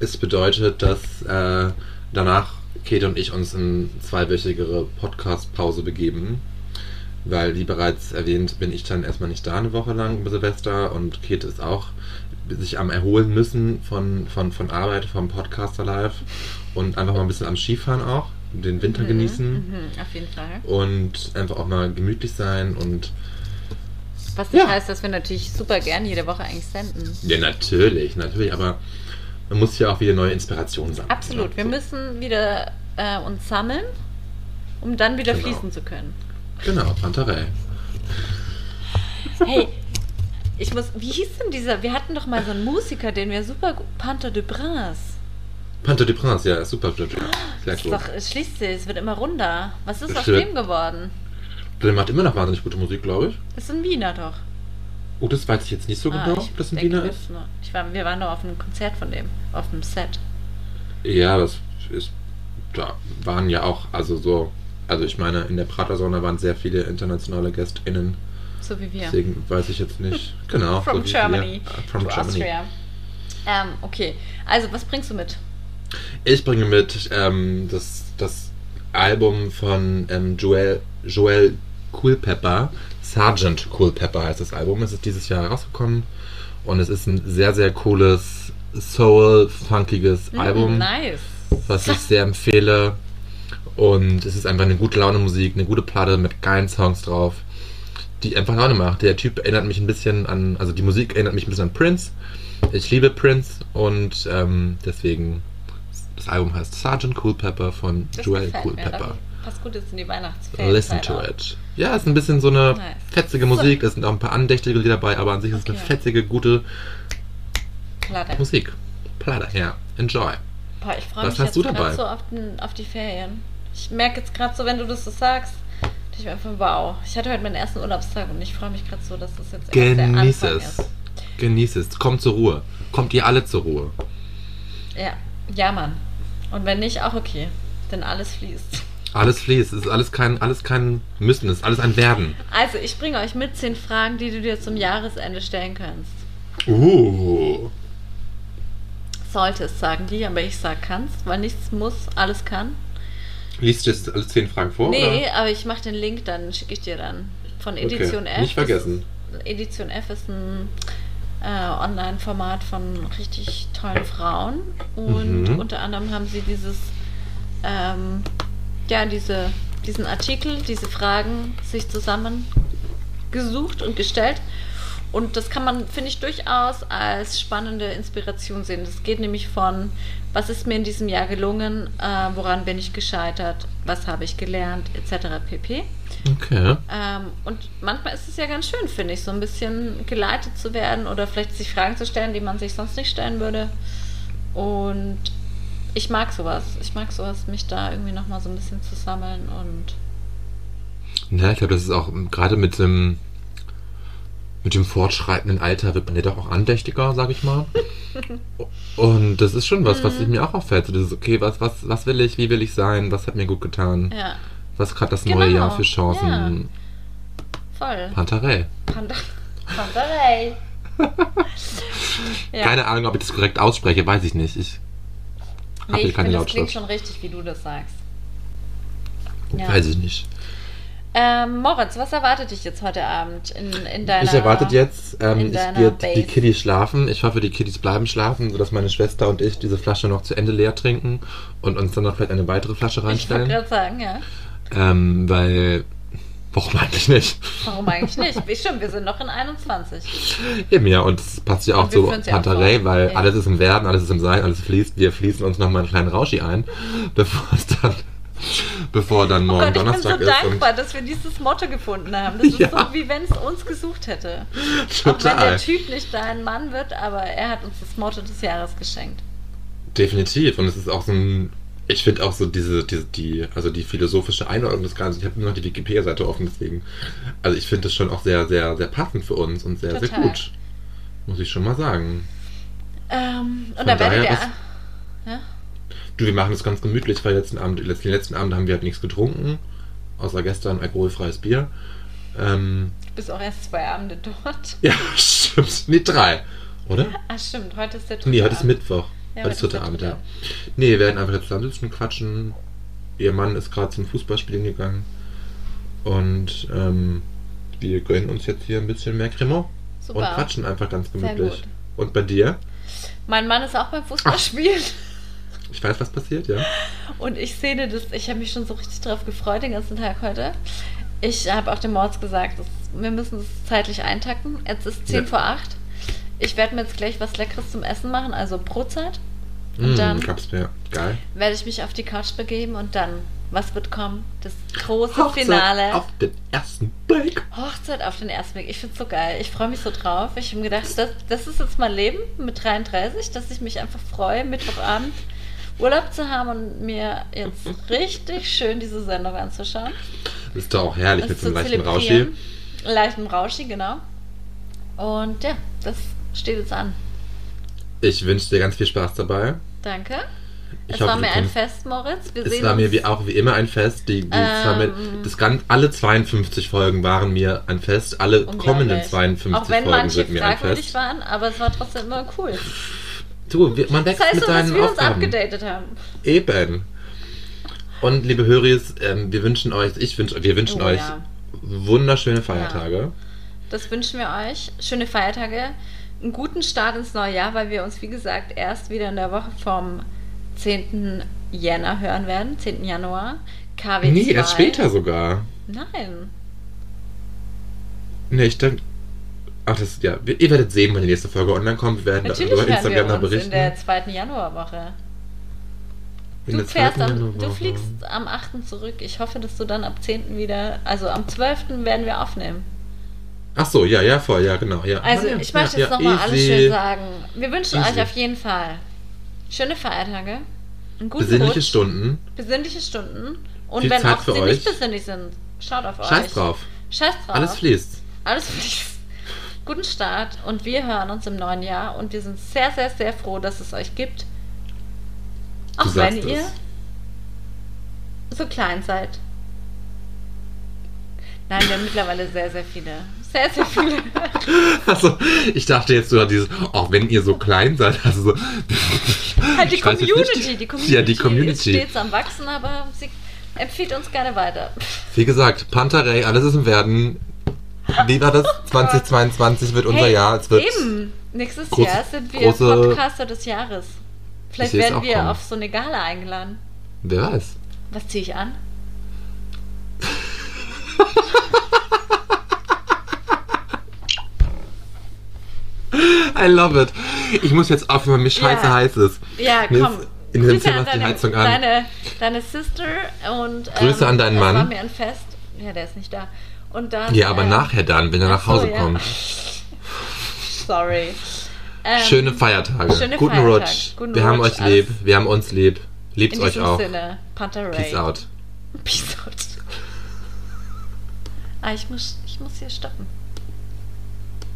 Es bedeutet, dass äh, danach Käthe und ich uns in zweiwöchigere Podcast-Pause begeben. Weil, wie bereits erwähnt, bin ich dann erstmal nicht da eine Woche lang über Silvester und Käthe ist auch sich am Erholen müssen von, von, von Arbeit, vom Podcaster Live und einfach mal ein bisschen am Skifahren auch, den Winter genießen Mhm, auf jeden Fall. und einfach auch mal gemütlich sein und Was nicht Ja. heißt, dass wir natürlich super gern jede Woche eigentlich senden. ja, natürlich, natürlich, aber man muss ja auch wieder neue Inspirationen sammeln. Absolut. ne? Wir So. müssen wieder äh, uns sammeln, um dann wieder Genau. fließen zu können. Genau, Panterei. Hey, ich muss. Wie hieß denn dieser? Wir hatten doch mal so einen Musiker, den wir super gut. Panther de Prince. Panther de Prince, ja, super. Sehr Das cool. ist doch, es schließt sich, es wird immer runder. Was ist Das aus stimmt. dem geworden? Der macht immer noch wahnsinnig gute Musik, glaube ich. Das ist ein Wiener doch. Oh, das weiß ich jetzt nicht so Ah, genau, ob das ein Wiener wir ist. nur- Ich war, wir waren nur auf einem Konzert von dem, auf dem Set. Ja, das ist. Da waren ja auch, also so. Also ich meine, in der Prater-Sauna waren sehr viele internationale GästInnen. So wie wir. Deswegen weiß ich jetzt nicht. Genau. From so Germany. Wir. Ah, From to Germany. Austria. Ähm, okay. Also, was bringst du mit? Ich bringe mit ähm, das, das Album von ähm, Joel, Joel Culpepper. Sergeant Culpepper heißt das Album. Es ist dieses Jahr rausgekommen. Und es ist ein sehr, sehr cooles, soul-funkiges Album, Mm, nice. was ich sehr empfehle. Und es ist einfach eine gute Laune Musik, eine gute Platte mit geilen Songs drauf, die einfach Laune macht. Der Typ erinnert mich ein bisschen an, also die Musik erinnert mich ein bisschen an Prince. Ich liebe Prince und ähm, deswegen, das Album heißt Sergeant Culpepper von Das Joel. Culpepper. Passt gut jetzt in die Weihnachtsferien. Listen to it. Ja, es ist ein bisschen so eine Nice. fetzige Musik, es sind auch ein paar andächtige Lieder dabei, aber an sich ist es eine Okay. fetzige, gute Platte. Musik. Platte, ja. Enjoy. Boah, ich freue mich hast jetzt du gerade dabei? so auf, den, auf die Ferien. Ich merke jetzt gerade so, wenn du das so sagst, ich mir einfach, wow. Ich hatte heute meinen ersten Urlaubstag und ich freue mich gerade so, dass das jetzt erst der Genieß Anfang es. ist. Genieß es. Kommt zur Ruhe. Kommt ihr alle zur Ruhe. Ja, ja, Mann. Und wenn nicht, auch okay. Denn alles fließt. Alles fließt. Es ist alles kein, alles kein Müssen. Es ist alles ein Werden. Also, ich bringe euch mit zehn Fragen, die du dir zum Jahresende stellen kannst. Uh. Solltest, sagen die, aber ich sag kannst, weil nichts muss, alles kann. Liest du jetzt alle zehn Fragen vor? Nee, Oder? aber ich mache den Link, dann schicke ich dir dann von Edition Okay, F. nicht vergessen. Ist, Edition F ist ein äh, Online-Format von richtig tollen Frauen und Mhm. unter anderem haben sie dieses, ähm, ja, diese, diesen Artikel, diese Fragen sich zusammengesucht und gestellt. Und das kann man, finde ich, durchaus als spannende Inspiration sehen. Das geht nämlich von, was ist mir in diesem Jahr gelungen, äh, woran bin ich gescheitert, was habe ich gelernt, etc. pp. Okay. Ähm, und manchmal ist es ja ganz schön, finde ich, so ein bisschen geleitet zu werden oder vielleicht sich Fragen zu stellen, die man sich sonst nicht stellen würde. Und ich mag sowas. Ich mag sowas, mich da irgendwie nochmal so ein bisschen zu sammeln und Ja, ich glaube, das ist auch ähm, gerade mit dem mit dem fortschreitenden Alter wird man ja doch auch andächtiger, sag ich mal. Und das ist schon was, Mhm. was mir auch auffällt. So dieses, okay, was, was, was will ich, wie will ich sein, was hat mir gut getan, ja, was hat das neue Genau, Jahr für Chancen. voll. Pantarei. Panda Pandarei. ja. Keine Ahnung, ob ich das korrekt ausspreche, weiß ich nicht. Ich habe nee, keine finde, das klingt Lautschrift. schon richtig, wie du das sagst. Ja. Weiß ich nicht. Ähm, Moritz, was erwartet dich jetzt heute Abend in, in deiner... Ich erwarte jetzt, ähm, ich Base. die Kiddies schlafen. Ich hoffe, die Kiddies bleiben schlafen, sodass meine Schwester und ich diese Flasche noch zu Ende leer trinken und uns dann noch vielleicht eine weitere Flasche Ich wollte reinstellen. gerade sagen, ja. Ähm, weil. Warum eigentlich nicht? Warum eigentlich nicht? Wie Stimmt, wir sind noch in 21. Eben ja, und es passt ja auch zu Pantarei, weil Ja. alles ist im Werden, alles ist im Sein, alles fließt. Wir fließen uns nochmal einen kleinen Rauschi ein, bevor es dann. Bevor dann Oh morgen Gott, ich bin so Donnerstag ist. dankbar, dass wir dieses Motto gefunden haben. Das ist Ja. so, wie wenn es uns gesucht hätte. Und Auch wenn der total. Typ nicht dein Mann wird, aber er hat uns das Motto des Jahres geschenkt. Definitiv. Und es ist auch so ein. Ich finde auch so diese, diese, die, also die philosophische Einordnung des Ganzen. Ich habe nur noch die Wikipedia-Seite offen, deswegen. Also ich finde das schon auch sehr, sehr, sehr passend für uns und sehr, sehr Total. gut. Muss ich schon mal sagen. Ähm, Von und da werdet daher ihr... ist- Ja? Du, wir machen das ganz gemütlich, weil letzten Abend, letzt- den letzten Abend haben wir halt nichts getrunken. Außer gestern alkoholfreies Bier. Ähm, Du bist auch erst zwei Abende dort. ja, stimmt. Nee, drei. Oder? Ah, stimmt, heute ist der dritte Nee, heute ist. Mittwoch. Ja, ist dritter der Abend, ja. Nee, wir werden einfach jetzt zusammensitzen, quatschen. Ihr Mann ist gerade zum Fußballspielen gegangen. Und ähm, wir gönnen uns jetzt hier ein bisschen mehr Cremant. Super. Und quatschen einfach ganz gemütlich. Und bei dir? Mein Mann ist auch beim Fußballspielen. Ich weiß, was passiert, ja? Und ich sehe das, ich habe mich schon so richtig drauf gefreut den ganzen Tag heute. Ich habe auch dem Mords gesagt, das, wir müssen es zeitlich eintacken. Jetzt ist 10 Ja. vor 8. Ich werde mir jetzt gleich was Leckeres zum Essen machen, also Brotzeit. Und Mm, dann werde ich mich auf die Couch begeben und dann, was wird kommen? Das große Finale. Auf den ersten Blick. Hochzeit auf den ersten Blick. Ich finde es so geil. Ich freue mich so drauf. Ich habe mir gedacht, das, das ist jetzt mein Leben mit 33, dass ich mich einfach freue, Mittwochabend Urlaub zu haben und mir jetzt richtig schön diese Sendung anzuschauen. Ist doch auch herrlich Das mit so einem leichten Rauschi. Leichten Rauschi, genau. Und ja, das steht jetzt an. Ich wünsche dir ganz viel Spaß dabei. Danke. Ich es hoffe, war mir ein Fest, Moritz. Wir Es sehen war uns. mir wie auch wie immer ein Fest. Die, die es Ähm. das ganz, alle 52 Folgen waren mir ein Fest. Alle kommenden 52 Auch wenn Folgen manche sind mir ein fragwürdig Fest. waren, aber es war trotzdem immer cool. Du, wir- man Das wächst heißt mit so, dass deinen wir uns Aufgaben. abgedatet haben. Eben. Und liebe Höris, ähm, wir wünschen euch, ich wünsche, wir wünschen Oh, euch ja. wunderschöne Feiertage. Das wünschen wir euch. Schöne Feiertage. Einen guten Start ins neue Jahr, weil wir uns, wie gesagt, erst wieder in der Woche vom 10. Jänner hören werden. 10. Januar. KW2. Nee, erst später sogar. Nein. Nee, ich denke. Ach, das, ja, ihr werdet sehen, wenn die nächste Folge online kommt. Wir werden Natürlich über Instagram wir da uns in berichten. der zweiten Januarwoche. In Du fährst am, du fliegst am 8. zurück. Ich hoffe, dass du dann ab 10. wieder, also am 12. werden wir aufnehmen. Ach so, ja, ja, voll, ja, genau. Ja. Also ja, ich möchte ja, jetzt nochmal alles schön sagen. Wir wünschen Easy. euch auf jeden Fall schöne Feiertage, einen guten Besinnliche Rutsch, Stunden. besinnliche Stunden. Und Viel wenn Zeit auch sie euch. nicht besinnlich sind, schaut auf euch. Scheiß drauf. Scheiß drauf. Alles fließt. Alles fließt. Guten Start und wir hören uns im neuen Jahr und wir sind sehr, sehr, sehr froh, dass es euch gibt. Auch wenn sagst ihr es. so klein seid. Nein, wir haben mittlerweile sehr, sehr viele. Sehr, sehr viele. Also, ich dachte jetzt sogar dieses, auch wenn ihr so klein seid, also so. halt die Community. nicht- Die Community, Ja, die ist Community. stets am Wachsen, aber sie empfiehlt uns gerne weiter. Wie gesagt, Panterei, alles ist im Werden. Wie war das? 2022 wird unser Hey, Jahr. Es wird Eben. Nächstes große- Jahr sind wir große- Podcaster des Jahres. Vielleicht werden wir kommen. auf so eine Gala eingeladen. Wer weiß. Was ziehe ich an? I love it. Ich muss jetzt aufhören, weil mir scheiße Ja. heiß ist. Ja, Mir komm. ist in diesem Grüße Zimmer an ist die Heizung an. Deine, deine Sister und ähm, Grüße an deinen Mann. war mir ein Fest. Ja, der ist nicht da. Und dann. Ja, aber ähm, nachher dann, wenn er nach ach so, Hause ja. kommt. Sorry. Ähm, Schöne Feiertage. schöne Guten Feiertage. Rutsch. Guten wir haben Rutsch, euch alles lieb. Wir haben uns lieb. Liebt In euch auch. Sinne. Peace out. Peace out. Ah, ich muss, ich muss hier stoppen.